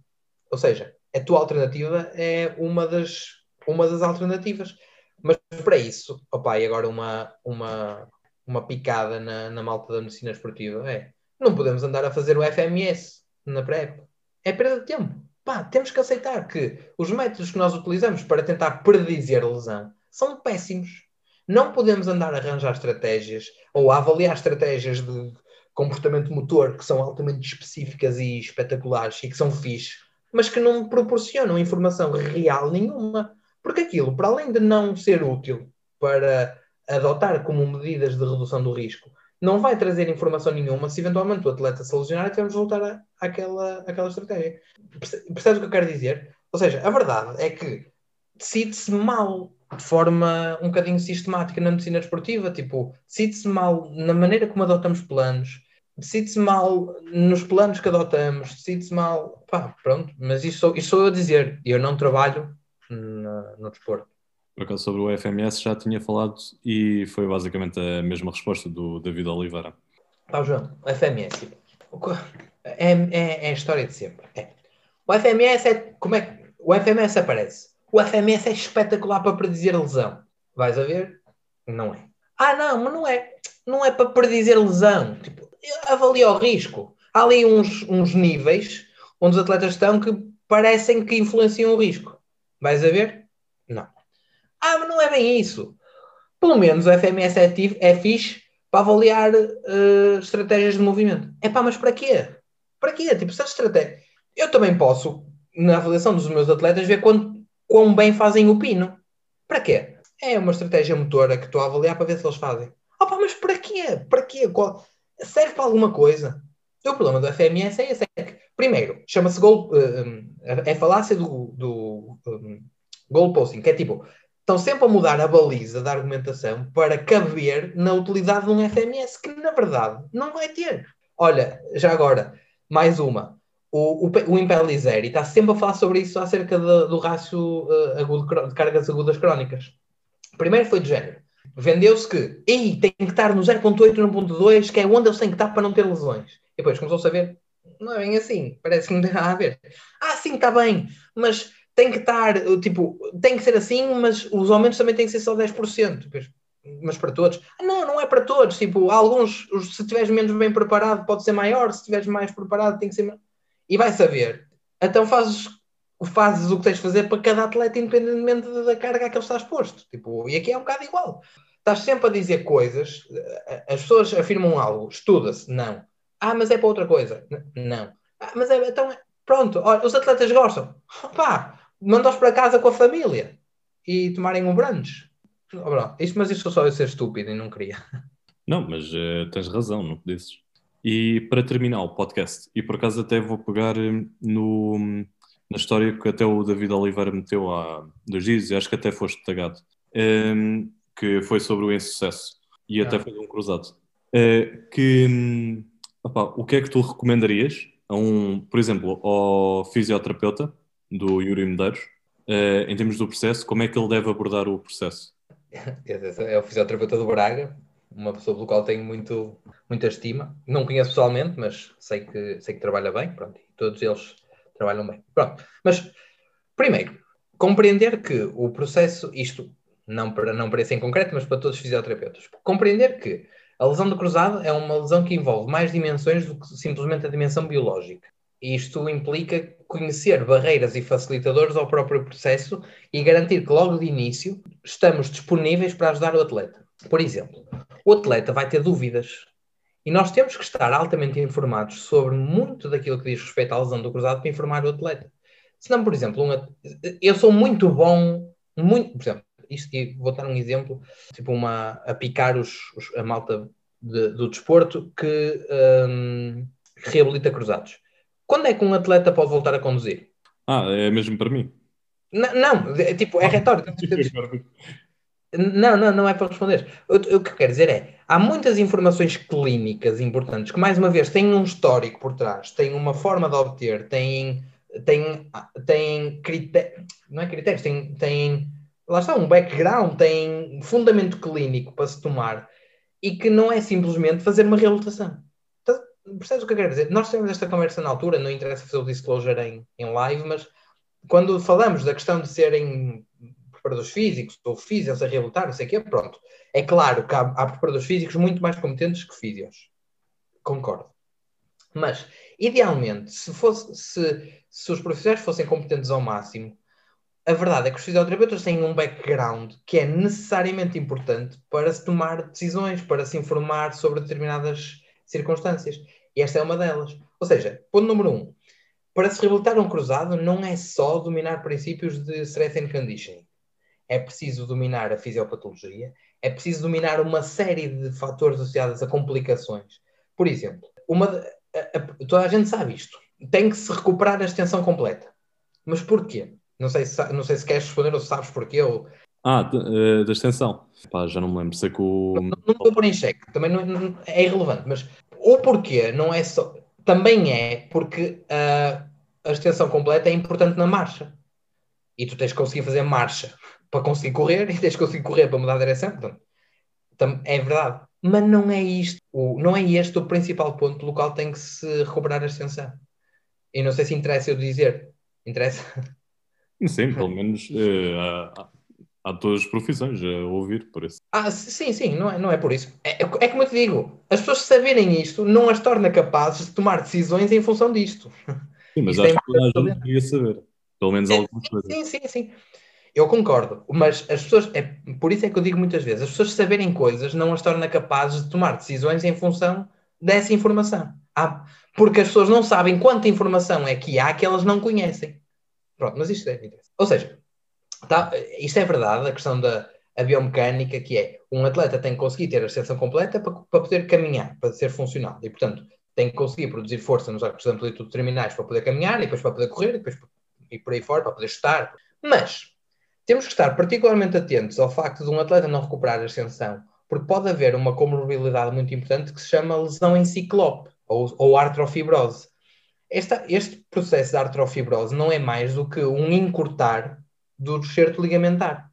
ou seja, a tua alternativa é uma das, uma das alternativas. Mas para isso, opa, e agora uma, uma, uma picada na, na malta da medicina esportiva. É, não podemos andar a fazer o FMS na pré É perda de tempo. Pá, temos que aceitar que os métodos que nós utilizamos para tentar predizer lesão são péssimos. Não podemos andar a arranjar estratégias ou a avaliar estratégias de comportamento motor que são altamente específicas e espetaculares e que são fixe, mas que não proporcionam informação real nenhuma. Porque aquilo, para além de não ser útil para adotar como medidas de redução do risco não vai trazer informação nenhuma se eventualmente o atleta se lesionar e temos de voltar à, àquela, àquela estratégia. Percebes o que eu quero dizer? Ou seja, a verdade é que decide-se mal de forma um bocadinho sistemática na medicina desportiva, tipo, decide-se mal na maneira como adotamos planos, decide-se mal nos planos que adotamos, decide-se mal, pá, pronto, mas isso sou, isso sou eu a dizer, eu não trabalho no, no desporto. Por acaso, sobre o FMS já tinha falado e foi basicamente a mesma resposta do David Oliveira. Ah, João, o FMS é, é, é, a história de sempre. É. O FMS é como é que o FMS aparece? O FMS é espetacular para predizer lesão. Vais a ver, não é. Ah, não, mas não é. Não é para predizer lesão. Tipo, avalia o risco. Há ali uns, uns níveis onde os atletas estão que parecem que influenciam o risco. Vais a ver? Não. Ah, mas não é bem isso. Pelo menos o FMS é, é fixe para avaliar uh, estratégias de movimento. É pá, mas para quê? Para quê? Tipo, se a estratégia. Eu também posso, na avaliação dos meus atletas, ver quão, quão bem fazem o pino. Para quê? É uma estratégia motora que estou a avaliar para ver se eles fazem. Ah, pá, mas para quê? Para quê? Qual... Serve para alguma coisa? O problema do FMS é esse. É que, primeiro, chama-se goal. Uh, é falácia do, do um, posting, que é tipo, estão sempre a mudar a baliza da argumentação para caber na utilidade de um FMS que, na verdade, não vai ter. Olha, já agora, mais uma. O, o, o está sempre a falar sobre isso acerca de, do rácio uh, agudo, de cargas agudas crónicas. Primeiro foi de género. Vendeu-se que Ei, tem que estar no 0.8 e no 1.2, que é onde eles têm que estar para não ter lesões. E depois começou-se a ver, não é bem assim, parece que não tem nada a ver. Ah, sim, está bem, mas tem que estar, tipo, tem que ser assim, mas os aumentos também têm que ser só 10%. Mas para todos? Ah, não, não é para todos. Tipo, alguns, se estiveres menos bem preparado, pode ser maior, se estiveres mais preparado, tem que ser. E vai saber. Então fazes, fazes o que tens de fazer para cada atleta, independentemente da carga a que ele está exposto. Tipo, e aqui é um bocado igual. Estás sempre a dizer coisas, as pessoas afirmam algo, estuda-se, não. Ah, mas é para outra coisa, não. Ah, mas é, então, pronto, olha, os atletas gostam. Pá, manda-os para casa com a família e tomarem um brunch. Oh, isto, mas isto só eu ser estúpido e não queria. Não, mas uh, tens razão no que dizes. E para terminar o podcast, e por acaso até vou pegar eh, no, na história que até o David Oliveira meteu há dois dias, e acho que até foste tagado, um, que foi sobre o insucesso, e ah. até foi um cruzado. Uh, que, um, opa, o que é que tu recomendarias a um, por exemplo, ao fisioterapeuta do Yuri Medeiros, uh, em termos do processo, como é que ele deve abordar o processo? É o fisioterapeuta do Braga, uma pessoa pelo qual tenho muito, muita estima. Não conheço pessoalmente, mas sei que, sei que trabalha bem, pronto, todos eles trabalham bem. Pronto, mas primeiro, compreender que o processo, isto não para, não para esse em concreto, mas para todos os fisioterapeutas, compreender que a lesão do cruzado é uma lesão que envolve mais dimensões do que simplesmente a dimensão biológica. Isto implica conhecer barreiras e facilitadores ao próprio processo e garantir que logo de início estamos disponíveis para ajudar o atleta. Por exemplo, o atleta vai ter dúvidas e nós temos que estar altamente informados sobre muito daquilo que diz respeito à lesão do cruzado para informar o atleta. Senão, por exemplo, um, eu sou muito bom, muito, por exemplo, isto, vou dar um exemplo, tipo uma, a picar os, os a malta de, do desporto que um, reabilita cruzados. Quando é que um atleta pode voltar a conduzir? Ah, é mesmo para mim? N não, é, tipo, é retórico. Não, não, não é para responder. O, que quero dizer é, há muitas informações clínicas importantes que, mais uma vez, têm um histórico por trás, têm uma forma de obter, têm, têm, têm critérios, não é critérios, têm, têm, lá está, um background, têm fundamento clínico para se tomar e que não é simplesmente fazer uma reabilitação. Então, percebes o que eu quero dizer? Nós tivemos esta conversa na altura, não interessa fazer o disclosure em, em live, mas quando falamos da questão de serem preparadores físicos ou físicos a reabilitar, não sei o quê, pronto. É claro que há, há preparadores físicos muito mais competentes que físicos. Concordo. Mas, idealmente, se, fosse, se, se os profissionais fossem competentes ao máximo, a verdade é que os fisioterapeutas têm um background que é necessariamente importante para se tomar decisões, para se informar sobre determinadas circunstâncias. E esta é uma delas. Ou seja, ponto número um, para se reabilitar um cruzado não é só dominar princípios de stress and conditioning. É preciso dominar a fisiopatologia, é preciso dominar uma série de fatores associados a complicações. Por exemplo, uma, a, a, toda a gente sabe isto. Tem que se recuperar a extensão completa. Mas porquê? Não sei se, não sei se queres responder ou se sabes porquê. Ou... Ah, uh, da extensão. Pá, já não me lembro. Sei que o. Não, não vou pôr em xeque, também não, não, é irrelevante, mas o porquê não é só. Também é porque uh, a extensão completa é importante na marcha. E tu tens que conseguir fazer marcha para conseguir correr e tens que conseguir correr para mudar a direção. Portanto, é verdade. Mas não é isto, o, não é este o principal ponto pelo qual tem que se recuperar a extensão. E não sei se interessa eu dizer. Interessa? Sim, pelo menos uh, há todas as profissões a ouvir por isso. Ah, sim, sim, não é, não é por isso. É, é, é como eu te digo, as pessoas saberem isto não as torna capazes de tomar decisões em função disto. Sim, mas acho que toda a gente devia saber. Pelo menos algumas coisas. Sim, sim, sim. Eu concordo, mas as pessoas, é, por isso é que eu digo muitas vezes, as pessoas saberem coisas não as torna capazes de tomar decisões em função dessa informação. Ah, porque as pessoas não sabem quanta informação é que há que elas não conhecem. Pronto, mas isto é Ou seja, tá, isto é verdade, a questão da a biomecânica, que é um atleta tem que conseguir ter a extensão completa para, para poder caminhar, para ser funcional. E, portanto, tem que conseguir produzir força nos arcos de amplitude terminais para poder caminhar, e depois para poder correr, e depois e por aí fora, para poder estar. Mas temos que estar particularmente atentos ao facto de um atleta não recuperar a extensão, porque pode haver uma comorbilidade muito importante que se chama lesão em ciclope, ou, ou artrofibrose. Esta, este processo de artrofibrose não é mais do que um encurtar do certo ligamentar.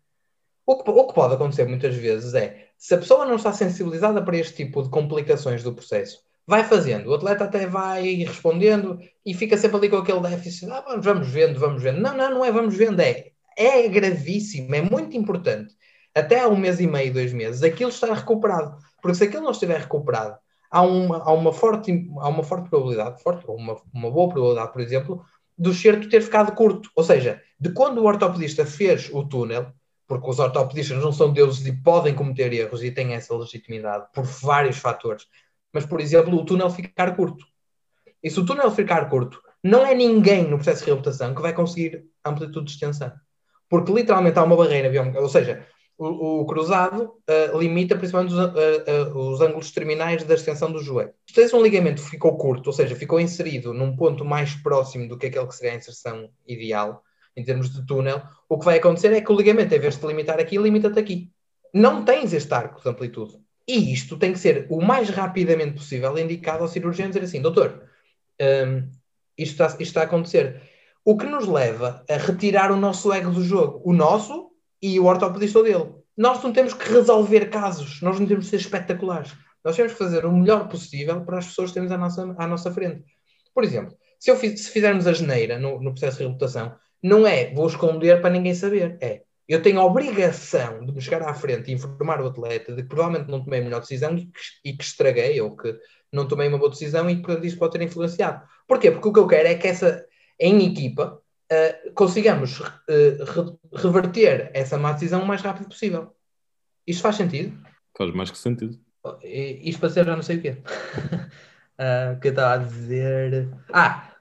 O que, o que pode acontecer muitas vezes é, se a pessoa não está sensibilizada para este tipo de complicações do processo, vai fazendo, o atleta até vai respondendo e fica sempre ali com aquele déficit, ah, vamos vendo, vamos vendo. Não, não, não é vamos vendo, é, é gravíssimo, é muito importante. Até um mês e meio, dois meses, aquilo está recuperado. Porque se aquilo não estiver recuperado, há uma, há uma, forte, há uma forte probabilidade, forte, uma, uma boa probabilidade, por exemplo, do certo ter ficado curto. Ou seja, de quando o ortopedista fez o túnel, porque os ortopedistas não são deuses e podem cometer erros e têm essa legitimidade por vários fatores, mas, por exemplo, o túnel ficar curto. E se o túnel ficar curto, não é ninguém no processo de reabilitação que vai conseguir amplitude de extensão. Porque literalmente há uma barreira, ou seja, o, o cruzado uh, limita principalmente os, uh, uh, os, ângulos terminais da extensão do joelho. Se esse um ligamento ficou curto, ou seja, ficou inserido num ponto mais próximo do que aquele que seria a inserção ideal, em termos de túnel, o que vai acontecer é que o ligamento, em vez de limitar aqui, limita-te aqui. Não tens este arco de amplitude. E isto tem que ser o mais rapidamente possível indicado ao cirurgião dizer assim, doutor, um, isto, está, isto está a acontecer. O que nos leva a retirar o nosso ego do jogo. O nosso e o ortopedista dele. Nós não temos que resolver casos, nós não temos que ser espetaculares. Nós temos que fazer o melhor possível para as pessoas que temos à nossa, à nossa frente. Por exemplo, se, eu fiz, se fizermos a geneira no, no processo de reabilitação, não é vou esconder para ninguém saber, é eu tenho a obrigação de me chegar à frente e informar o atleta de que provavelmente não tomei a melhor decisão e que, e que estraguei ou que não tomei uma boa decisão e que isso pode ter influenciado. Porquê? Porque o que eu quero é que essa, em equipa, uh, consigamos uh, re reverter essa má decisão o mais rápido possível. Isto faz sentido? Faz mais que sentido. Isto para ser já não sei o quê. uh, que eu estava a dizer. Ah,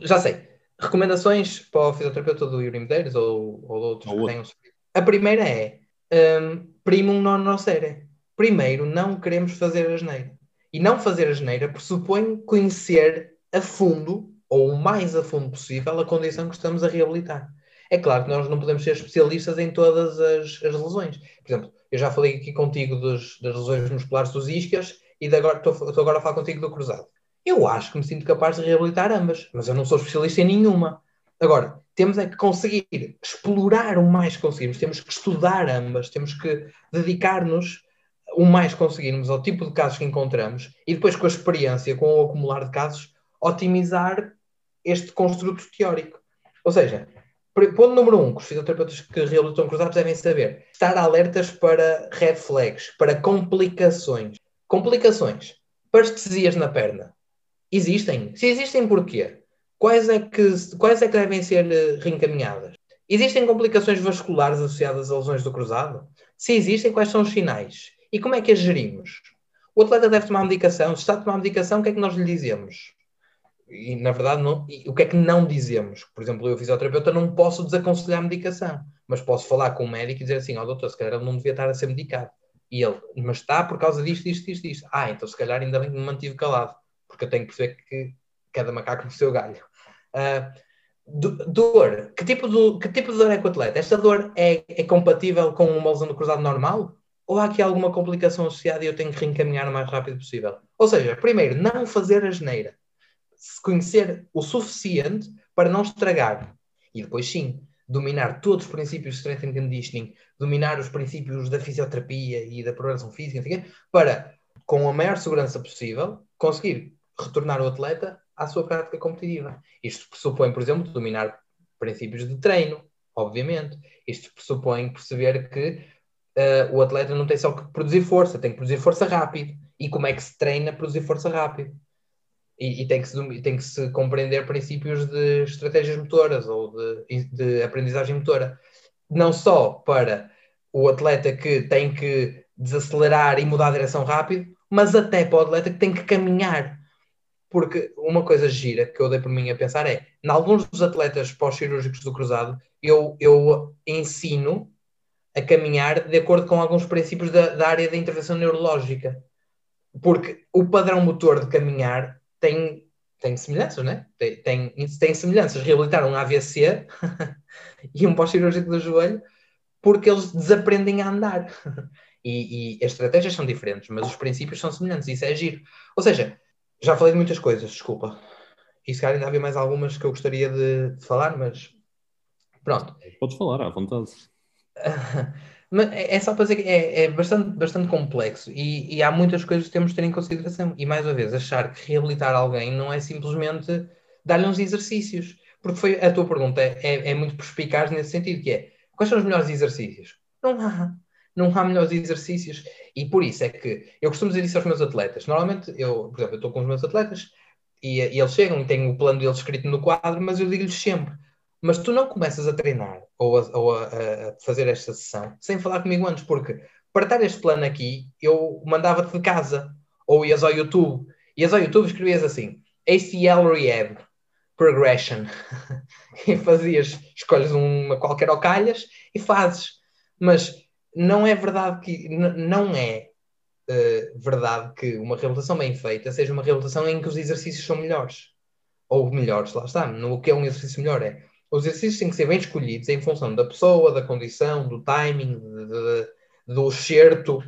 já sei. Recomendações para o fisioterapeuta do Yuri Medeiros ou, ou outros ou que tenham A primeira é um, primum non nocere. Primeiro, não queremos fazer a geneira. E não fazer a geneira pressupõe conhecer a fundo ou o mais a fundo possível a condição que estamos a reabilitar. É claro que nós não podemos ser especialistas em todas as, as lesões. Por exemplo, eu já falei aqui contigo dos, das lesões musculares dos isquias e de agora, estou, estou agora a falar contigo do cruzado. Eu acho que me sinto capaz de reabilitar ambas, mas eu não sou especialista em nenhuma. Agora, temos é que conseguir explorar o mais que conseguimos, temos que estudar ambas, temos que dedicar-nos o mais conseguirmos ao tipo de casos que encontramos e depois com a experiência, com o acumular de casos, otimizar este construto teórico. Ou seja, ponto número um, que os fisioterapeutas que realizam cruzados devem saber, estar alertas para red flags, para complicações. Complicações, parestesias na perna. Existem? Se existem, porquê? Quais é que, quais é que devem ser eh, reencaminhadas? Existem complicações vasculares associadas a lesões do cruzado? Se existem, quais são os sinais? E como é que as gerimos? O atleta deve tomar medicação. Se está a tomar medicação, o que é que nós lhe dizemos? E na verdade não, o que é que não dizemos? Por exemplo, eu fisioterapeuta não posso desaconselhar a medicação, mas posso falar com o médico e dizer assim, ó oh, doutor, se calhar ele não devia estar a ser medicado. E ele, mas está por causa disto, disto, disto, disto. Ah, então se calhar ainda bem que me mantive calado, porque eu tenho que perceber que cada macaco no seu galho. Uh, dor, que tipo, de, que tipo de dor é com o atleta? Esta dor é, é compatível com uma lesão do cruzado normal? Ou há aqui alguma complicação associada e eu tenho que reencaminhar o mais rápido possível? Ou seja, primeiro, não fazer a geneira se conhecer o suficiente para não estragar. E depois, sim, dominar todos os princípios de strength and conditioning, dominar os princípios da fisioterapia e da programação física, para, com a maior segurança possível, conseguir retornar o atleta à sua prática competitiva. Isto pressupõe, por exemplo, dominar princípios de treino, obviamente. Isto pressupõe perceber que uh, o atleta não tem só que produzir força, tem que produzir força rápido. E como é que se treina a produzir força rápido? E, e, tem, que se, tem que se compreender princípios de estratégias motoras ou de, de aprendizagem motora. Não só para o atleta que tem que desacelerar e mudar a direção rápido, mas até para o atleta que tem que caminhar. Porque uma coisa gira que eu dei por mim a pensar é, em alguns dos atletas pós-cirúrgicos do cruzado, eu, eu ensino a caminhar de acordo com alguns princípios da, da área da intervenção neurológica. Porque o padrão motor de caminhar tem, tem semelhanças, né? Tem, tem, tem semelhanças. Reabilitar um AVC e um pós-cirúrgico do joelho porque eles desaprendem a andar. E, e, as estratégias são diferentes, mas os princípios são semelhantes. Isso é giro. Ou seja, já falei de muitas coisas, desculpa. E se calhar ainda havia mais algumas que eu gostaria de, de falar, mas pronto. Podes falar, à vontade. é só para dizer que é, é bastante, bastante complexo e, e, há muitas coisas que temos de ter em consideração. E mais uma vez, achar que reabilitar alguém não é simplesmente dar-lhe uns exercícios. Porque foi a tua pergunta é, é muito perspicaz nesse sentido, que é quais são os melhores exercícios? Não há. Não há melhores exercícios. E por isso é que eu costumo dizer isso aos meus atletas. Normalmente, eu, por exemplo, eu estou com os meus atletas e, e eles chegam e têm o plano deles escrito no quadro, mas eu digo-lhes sempre: mas tu não começas a treinar ou, a, ou a, a, fazer esta sessão sem falar comigo antes, porque para estar este plano aqui, eu mandava-te de casa, ou ias ao YouTube, ias ao YouTube escrevias assim, ACL Rehab Progression, e fazias, escolhes uma qualquer ao calhas e fazes, mas não é verdade que, não é uh, verdade que uma reabilitação bem feita seja uma reabilitação em que os exercícios são melhores, ou melhores, lá está, no que é um exercício melhor é os exercícios têm que ser bem escolhidos em função da pessoa, da condição, do timing, de, de, do certo,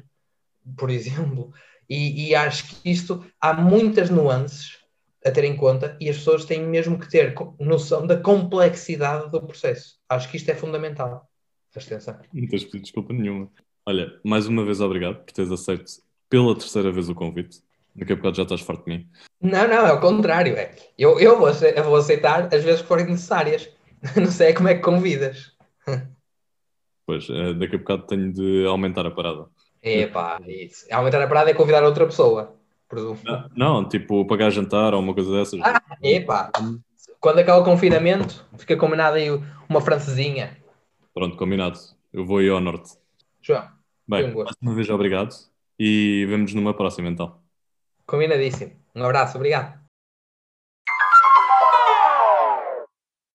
por exemplo. E, e, acho que isto há muitas nuances a ter em conta e as pessoas têm mesmo que ter noção da complexidade do processo. Acho que isto é fundamental. Atenção. Não tens pedido desculpa nenhuma. Olha, mais uma vez obrigado por teres aceito pela terceira vez o convite. Daqui a bocado já estás farto de mim. Não, não, é o contrário. É. Eu, eu, vou, eu vou aceitar as vezes que forem necessárias. Não sei como é que convidas. Pois, eh, daqui a bocado tenho de aumentar a parada. Epá, isso. Aumentar a parada é convidar outra pessoa, presumo. Não, não, tipo, pagar jantar ou uma coisa dessas. Ah, epá. Quando acaba o confinamento, fica combinado aí uma francesinha. Pronto, combinado. Eu vou aí ao norte. João, Bem, um mais uma vez obrigado e vemos numa próxima então. Combinadíssimo. Um abraço, obrigado.